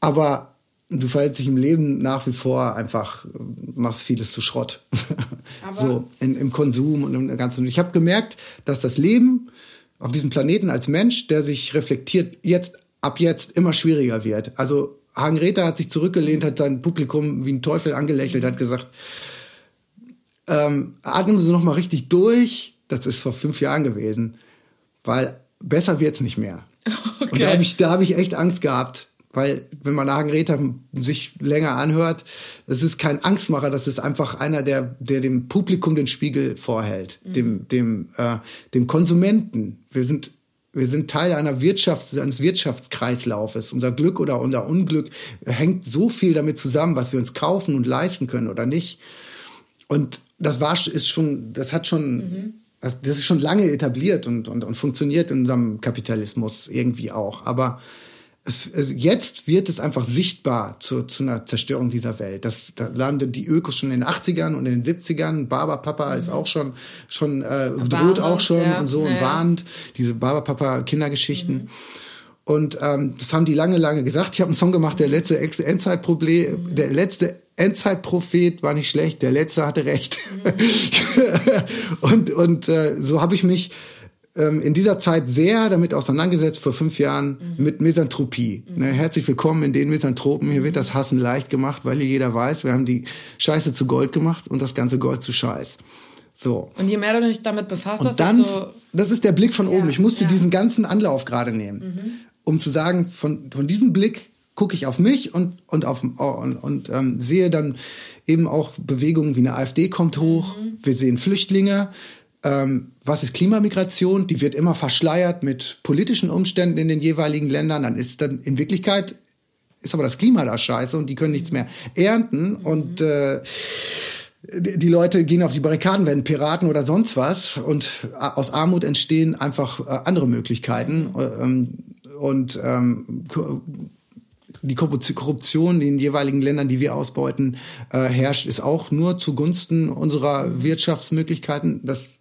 Aber du verhältst dich im Leben nach wie vor einfach, machst vieles zu Schrott. so in, im Konsum und im ganzen. Ich habe gemerkt, dass das Leben auf diesem Planeten als Mensch, der sich reflektiert, jetzt ab jetzt immer schwieriger wird. Also Hagen Rether hat sich zurückgelehnt, hat sein Publikum wie ein Teufel angelächelt, hat gesagt, ähm, atmen Sie noch mal richtig durch. Das ist vor fünf Jahren gewesen, weil besser wird's nicht mehr. Und da habe ich, da habe ich echt Angst gehabt, weil wenn man Hagen Räther sich länger anhört, das ist kein Angstmacher, das ist einfach einer, der, der dem Publikum den Spiegel vorhält, mhm. dem, dem, äh, dem Konsumenten. Wir sind wir sind Teil einer Wirtschafts-, eines Wirtschaftskreislaufes. Unser Glück oder unser Unglück hängt so viel damit zusammen, was wir uns kaufen und leisten können oder nicht. Und das war, ist schon, das hat schon, mhm. das, das, ist schon lange etabliert und, und, und funktioniert in unserem Kapitalismus irgendwie auch. Aber es, es, jetzt wird es einfach sichtbar zu, zu einer Zerstörung dieser Welt. Das, da landet die Ökos schon in den 80ern und in den 70ern. Barber Papa mhm. ist auch schon, schon äh, droht auch schon ja. und so ja. und warnt. Diese Barber Papa Kindergeschichten. Mhm. Und ähm, das haben die lange, lange gesagt. Ich habe einen Song gemacht, der letzte Endzeitproblem, mhm. der letzte Endzeitprophet war nicht schlecht, der letzte hatte recht. Mhm. und und äh, so habe ich mich ähm, in dieser Zeit sehr damit auseinandergesetzt, vor fünf Jahren, mhm. mit Misanthropie. Mhm. Ne, herzlich willkommen in den Misanthropen. Hier wird das Hassen leicht gemacht, weil hier jeder weiß, wir haben die Scheiße zu Gold gemacht und das ganze Gold zu Scheiß. So. Und je mehr du dich damit befasst hast, dann, desto... das ist der Blick von ja, oben. Ich musste ja. diesen ganzen Anlauf gerade nehmen, mhm. Um zu sagen, von, von diesem Blick gucke ich auf mich und, und, auf, und, und ähm, sehe dann eben auch Bewegungen wie eine AfD kommt hoch. Mhm. Wir sehen Flüchtlinge ähm, was ist Klimamigration? Die wird immer verschleiert mit politischen Umständen in den jeweiligen Ländern. Dann ist dann in Wirklichkeit ist aber das Klima da scheiße und die können nichts mehr ernten und äh, die Leute gehen auf die Barrikaden, werden Piraten oder sonst was und aus Armut entstehen einfach äh, andere Möglichkeiten ähm, und ähm, die Korruption in den jeweiligen Ländern, die wir ausbeuten, äh, herrscht, ist auch nur zugunsten unserer Wirtschaftsmöglichkeiten. Das,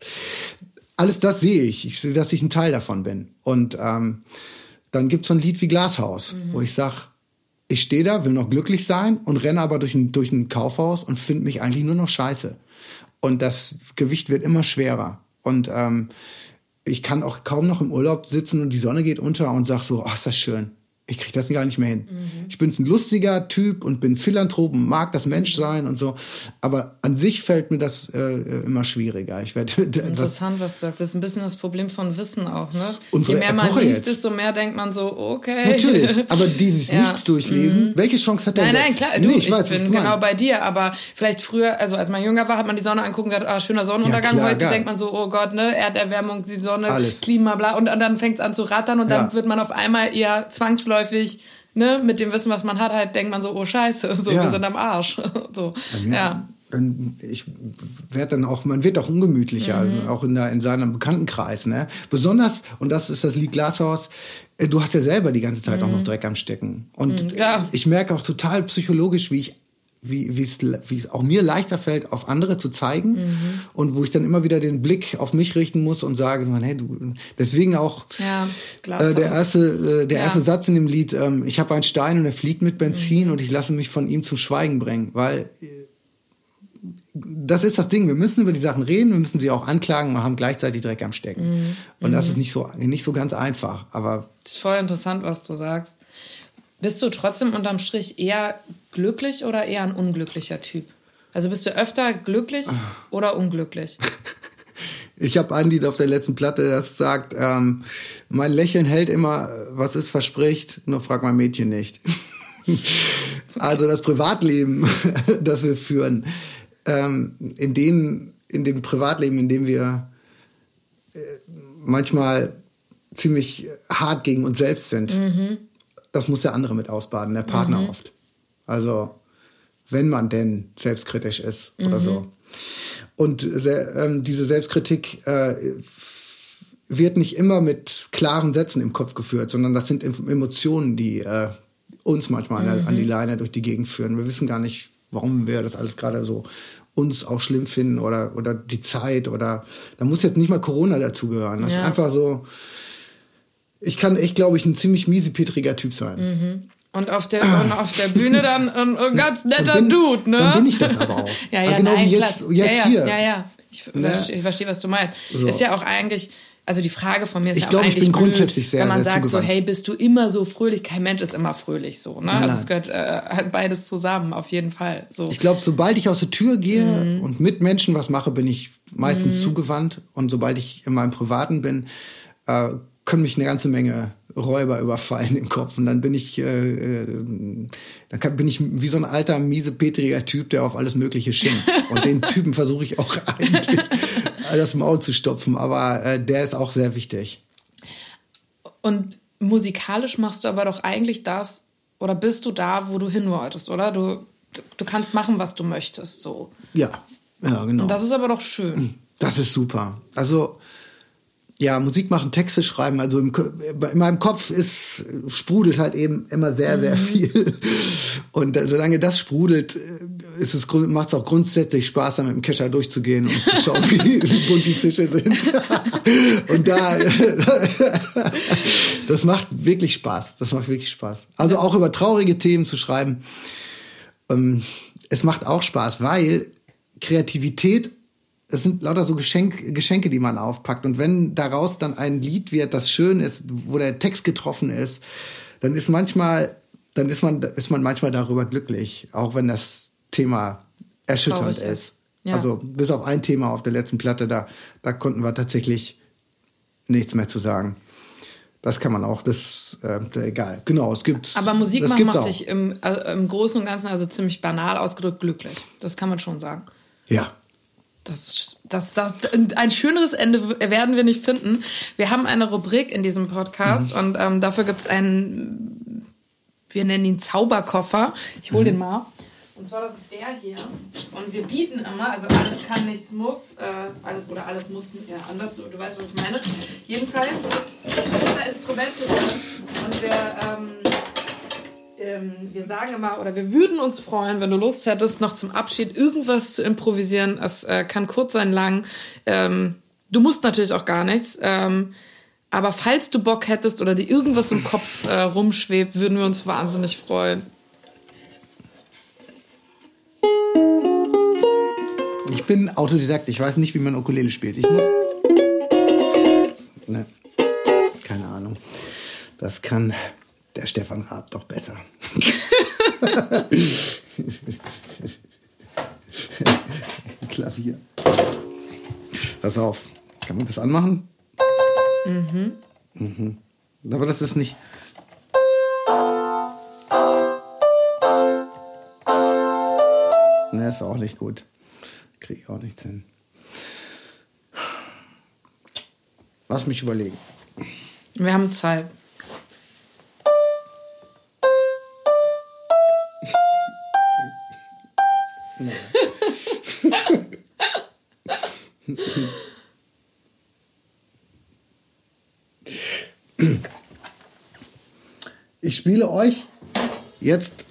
alles das sehe ich. Ich sehe, dass ich ein Teil davon bin. Und ähm, dann gibt's so ein Lied wie Glashaus, mhm. wo ich sag, ich stehe da, will noch glücklich sein und renne aber durch ein, durch ein Kaufhaus und finde mich eigentlich nur noch scheiße. Und das Gewicht wird immer schwerer. Und ähm, ich kann auch kaum noch im Urlaub sitzen und die Sonne geht unter und sag so, ach, ist das schön ich kriege das gar nicht mehr hin. Mhm. Ich bin ein lustiger Typ und bin Philanthrop und mag das Menschsein und so. Aber an sich fällt mir das äh, immer schwieriger. Ich werde Interessant, was du sagst. Das ist ein bisschen das Problem von Wissen auch, ne? Je mehr man liest, desto mehr denkt man so, okay. Natürlich, aber dieses ja. nichts durchlesen, mhm. welche Chance hat der? Nein, nein, klar, du, nee, ich, ich weiß, bin genau bei dir, aber vielleicht früher, also als man jünger war, hat man die Sonne angucken und gedacht, ah, schöner Sonnenuntergang. Ja, klar, Heute geil. denkt man so, oh Gott, ne, Erderwärmung, die Sonne, Alles. Klima, bla. Und dann fängt es an zu rattern und ja. dann wird man auf einmal eher zwangsläufig zwangsläufig, ne, mit dem Wissen, was man hat, halt denkt man so, oh Scheiße, so, ja. wir sind am Arsch. so, ja. ja. Ich werde dann auch, man wird auch ungemütlicher, mhm. auch in, der, in seinem Bekanntenkreis, ne? Besonders, und das ist das Lied Glashaus, äh, du hast ja selber die ganze Zeit mhm. auch noch. Dreck am Stecken. Und mhm, ja. ich merke auch total psychologisch, wie ich wie wie es wie es auch mir leichter fällt, auf andere zu zeigen mhm. und wo ich dann immer wieder den Blick auf mich richten muss und sage, so, hey, du, deswegen auch ja, äh, der erste äh, der ja. erste Satz in dem Lied, ähm, ich habe einen Stein und er fliegt mit Benzin mhm. und ich lasse mich von ihm zum Schweigen bringen, weil äh, das ist das Ding. Wir müssen über die Sachen reden, wir müssen sie auch anklagen und haben gleichzeitig Dreck am Stecken. Mhm. Und das mhm. ist nicht so nicht so ganz einfach. Aber das ist voll interessant, was du sagst. Bist du trotzdem unterm Strich eher glücklich oder eher ein unglücklicher Typ? Also bist du öfter glücklich oder unglücklich? Ich habe ein Lied auf der letzten Platte, das sagt, ähm, mein Lächeln hält immer, was es verspricht, nur frag mein Mädchen nicht. also das Privatleben, das wir führen, ähm, in, dem, in dem Privatleben, in dem wir äh, manchmal ziemlich hart gegen uns selbst sind. Mhm das muss der andere mit ausbaden, der Partner mhm. oft. Also, wenn man denn selbstkritisch ist mhm. oder so. Und ähm, diese Selbstkritik äh, wird nicht immer mit klaren Sätzen im Kopf geführt, sondern das sind Emotionen, die äh, uns manchmal mhm. an die Leine durch die Gegend führen. Wir wissen gar nicht, warum wir das alles gerade so uns auch schlimm finden oder, oder die Zeit oder da muss jetzt nicht mal Corona dazugehören. Das ja. ist einfach so, ich kann echt, glaube ich, ein ziemlich miesepetriger Typ sein. Mhm. Und auf der, ah. und auf der Bühne dann ein, ein ganz netter bin, Dude, ne? Dann bin ich das aber auch. ja, ja, genau nein, wie jetzt, jetzt ja, ja, hier. Ja, ja. Ich, ne? ich verstehe, was du meinst. So. Ist ja auch eigentlich, also die Frage von mir ist ich ja glaub, auch eigentlich ich bin grundsätzlich sehr, wenn man sehr sagt so, hey, bist du immer so fröhlich? Kein Mensch ist immer fröhlich so, ne? Nein, also es gehört äh, halt beides zusammen, auf jeden Fall. So. Ich glaube, sobald ich aus der Tür gehe mhm. und mit Menschen was mache, bin ich meistens mhm. zugewandt und sobald ich in meinem Privaten bin, äh, können mich eine ganze Menge Räuber überfallen im Kopf und dann bin ich, äh, äh, dann kann, bin ich wie so ein alter, miesepetriger Typ, der auf alles Mögliche schimpft. Und den Typen versuche ich auch eigentlich das Maul zu stopfen, aber äh, der ist auch sehr wichtig. Und musikalisch machst du aber doch eigentlich das, oder bist du da, wo du hin wolltest, oder? Du, du kannst machen, was du möchtest, so. Ja, ja, genau. Und das ist aber doch schön. Das ist super. Also, ja, Musik machen, Texte schreiben, also im, in meinem Kopf ist, sprudelt halt eben immer sehr, sehr Mhm. viel. Und solange das sprudelt, äh, ist es, macht es auch grundsätzlich Spaß, dann mit dem Kescher durchzugehen und zu schauen, wie bunt die Fische sind. Und da, das macht wirklich Spaß. Das macht wirklich Spaß. Also auch über traurige Themen zu schreiben. Ähm, es macht auch Spaß, weil Kreativität es sind lauter so Geschenk, Geschenke, die man aufpackt. Und wenn daraus dann ein Lied wird, das schön ist, wo der Text getroffen ist, dann ist manchmal, dann ist man, ist man manchmal darüber glücklich, auch wenn das Thema erschütternd ist. ist. Ja. Also bis auf ein Thema auf der letzten Platte, da, da konnten wir tatsächlich nichts mehr zu sagen. Das kann man auch, das äh, egal. Genau, es gibt. Aber Musik machen macht dich im, äh, im Großen und Ganzen, also ziemlich banal ausgedrückt, glücklich. Das kann man schon sagen. Ja. Das, das, das, ein schöneres Ende werden wir nicht finden. Wir haben eine Rubrik in diesem Podcast und ähm, dafür gibt es einen, wir nennen ihn Zauberkoffer. Ich hole den mal. Und zwar, das ist der hier. Und wir bieten immer, also alles kann, nichts muss. Äh, alles oder alles muss, ja, anders, du, du weißt, was ich meine. Jedenfalls, sind immer Instrumente. Und wir, ähm, ähm, wir sagen immer, oder wir würden uns freuen, wenn du Lust hättest, noch zum Abschied irgendwas zu improvisieren. Es äh, kann kurz sein, lang. Ähm, du musst natürlich auch gar nichts. Ähm, aber falls du Bock hättest oder dir irgendwas im Kopf äh, rumschwebt, würden wir uns wahnsinnig freuen. Ich bin Autodidakt, ich weiß nicht, wie man Ukulele spielt. Ich muss. Ne. Keine Ahnung. Das kann der Stefan Raab doch besser. Klavier. Pass auf. Kann man das anmachen? Mhm. Mhm. Aber das ist nicht. Ne, ist auch nicht gut. Kriege ich auch nichts hin. Lass mich überlegen. Wir haben Zeit. Spiele euch jetzt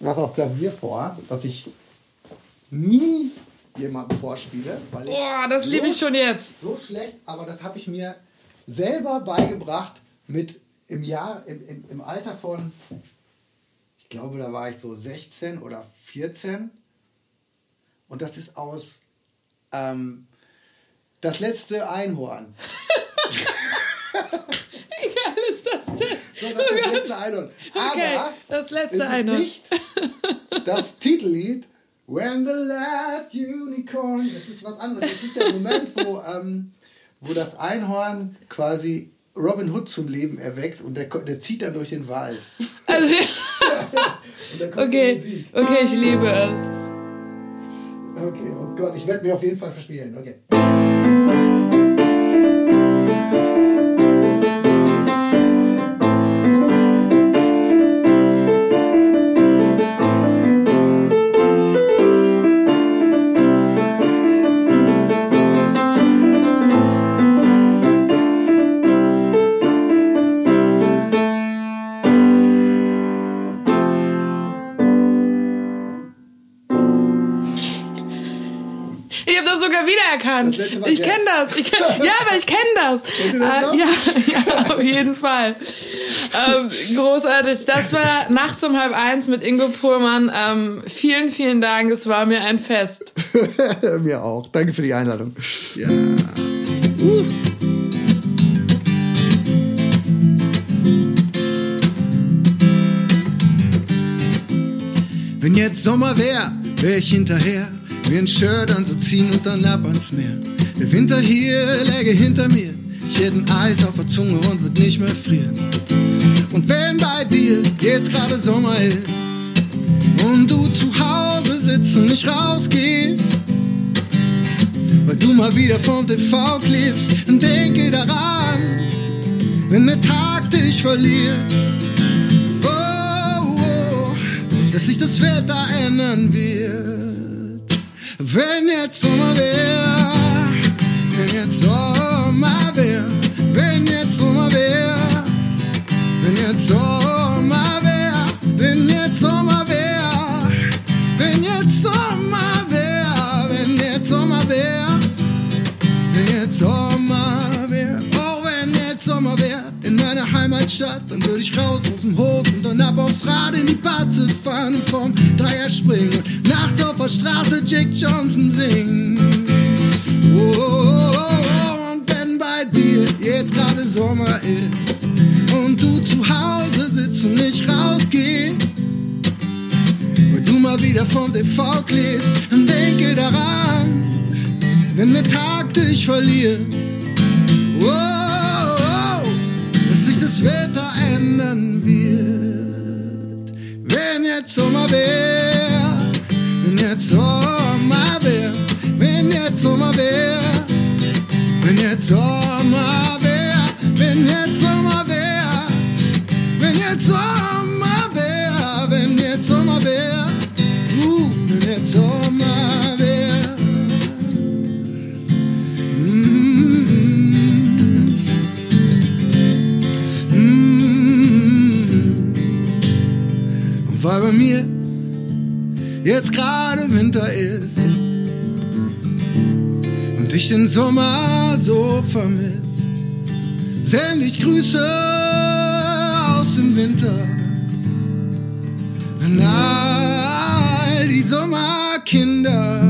was auf Klavier vor, was ich nie jemandem vorspiele, weil ich Boah, das liebe ich schon jetzt. so schlecht, aber das habe ich mir selber beigebracht mit im Jahr, im, im, im Alter von, ich glaube, da war ich so 16 oder 14. Und das ist aus ähm, Das letzte Einhorn. Wie geil ist das denn? So, das ist das letzte Einhorn. Okay, Aber das letzte es ist Einhorn. nicht das Titellied When the Last Unicorn. Das ist was anderes. Das ist der Moment, wo, ähm, wo das Einhorn quasi Robin Hood zum Leben erweckt und der, der zieht dann durch den Wald. Also, die okay, okay, ich liebe es. Okay, oh Gott, ich werde mir auf jeden Fall verspielen. Okay. Wiedererkannt. Ich kenne das. Ich kenn, ja, aber ich kenne das. Kennt ihr das noch? ja, ja, auf jeden Fall. Ähm, großartig. Das war nachts um halb eins mit Ingo Pohlmann. Ähm, vielen, vielen Dank. Es war mir ein Fest. mir auch. Danke für die Einladung. Ja. Uh. Wenn jetzt Sommer wär, wär ich hinterher. Mir ein Shirt anzuziehen und dann ab ans Meer. Der Winter hier läge hinter mir. Ich hätte ein Eis auf der Zunge und würd nicht mehr frieren. Und wenn bei dir jetzt gerade Sommer ist und du zu Hause sitzt und nicht rausgehst, weil du mal wieder vom TV klebst, dann denke daran, wenn der Tag dich verliert. Oh, oh, dass sich das Wetter ändern wird. Wenn jetzt Sommer wär, wenn jetzt Sommer wär, wenn jetzt Sommer wär, wenn jetzt Sommer Heimatstadt, dann würde ich raus aus dem Hof und dann ab aufs Rad in die Patze fahren und vom Dreier springen und nachts auf der Straße Jake Johnson singen. Oh, oh, oh, und wenn bei dir jetzt gerade Sommer ist und du zu Hause sitzt und nicht rausgehst, weil du mal wieder vom TV klebst, dann denke daran, wenn der Tag dich verliert. Oh, oh, das Wetter ändern wird. Wenn jetzt Sommer wär, wenn jetzt Sommer wär, wenn jetzt Sommer wär, wenn jetzt Sommer jetzt gerade Winter ist. Und ich den Sommer so vermiss, sende ich Grüße aus dem Winter. An all die Sommerkinder.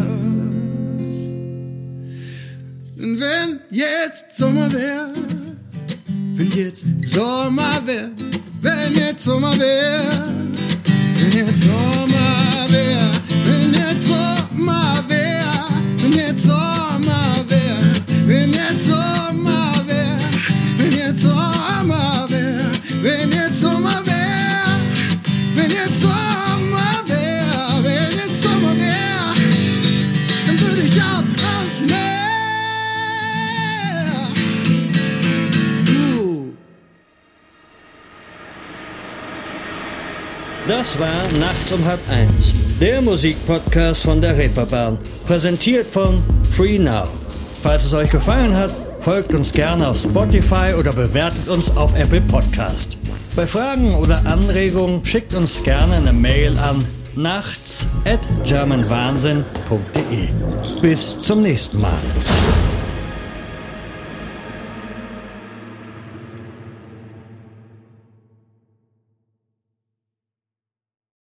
Und wenn jetzt Sommer wär, wenn jetzt Sommer wär, wenn jetzt Sommer wär, wenn jetzt Sommer wär, primavera, when it's all Das war Nachts um halb eins, der Musikpodcast von der Reeperbahn, präsentiert von Free Now. Falls es euch gefallen hat, folgt uns gerne auf Spotify oder bewertet uns auf Apple Podcast. Bei Fragen oder Anregungen schickt uns gerne eine Mail an nachts at germanwahnsinn.de. Bis zum nächsten Mal.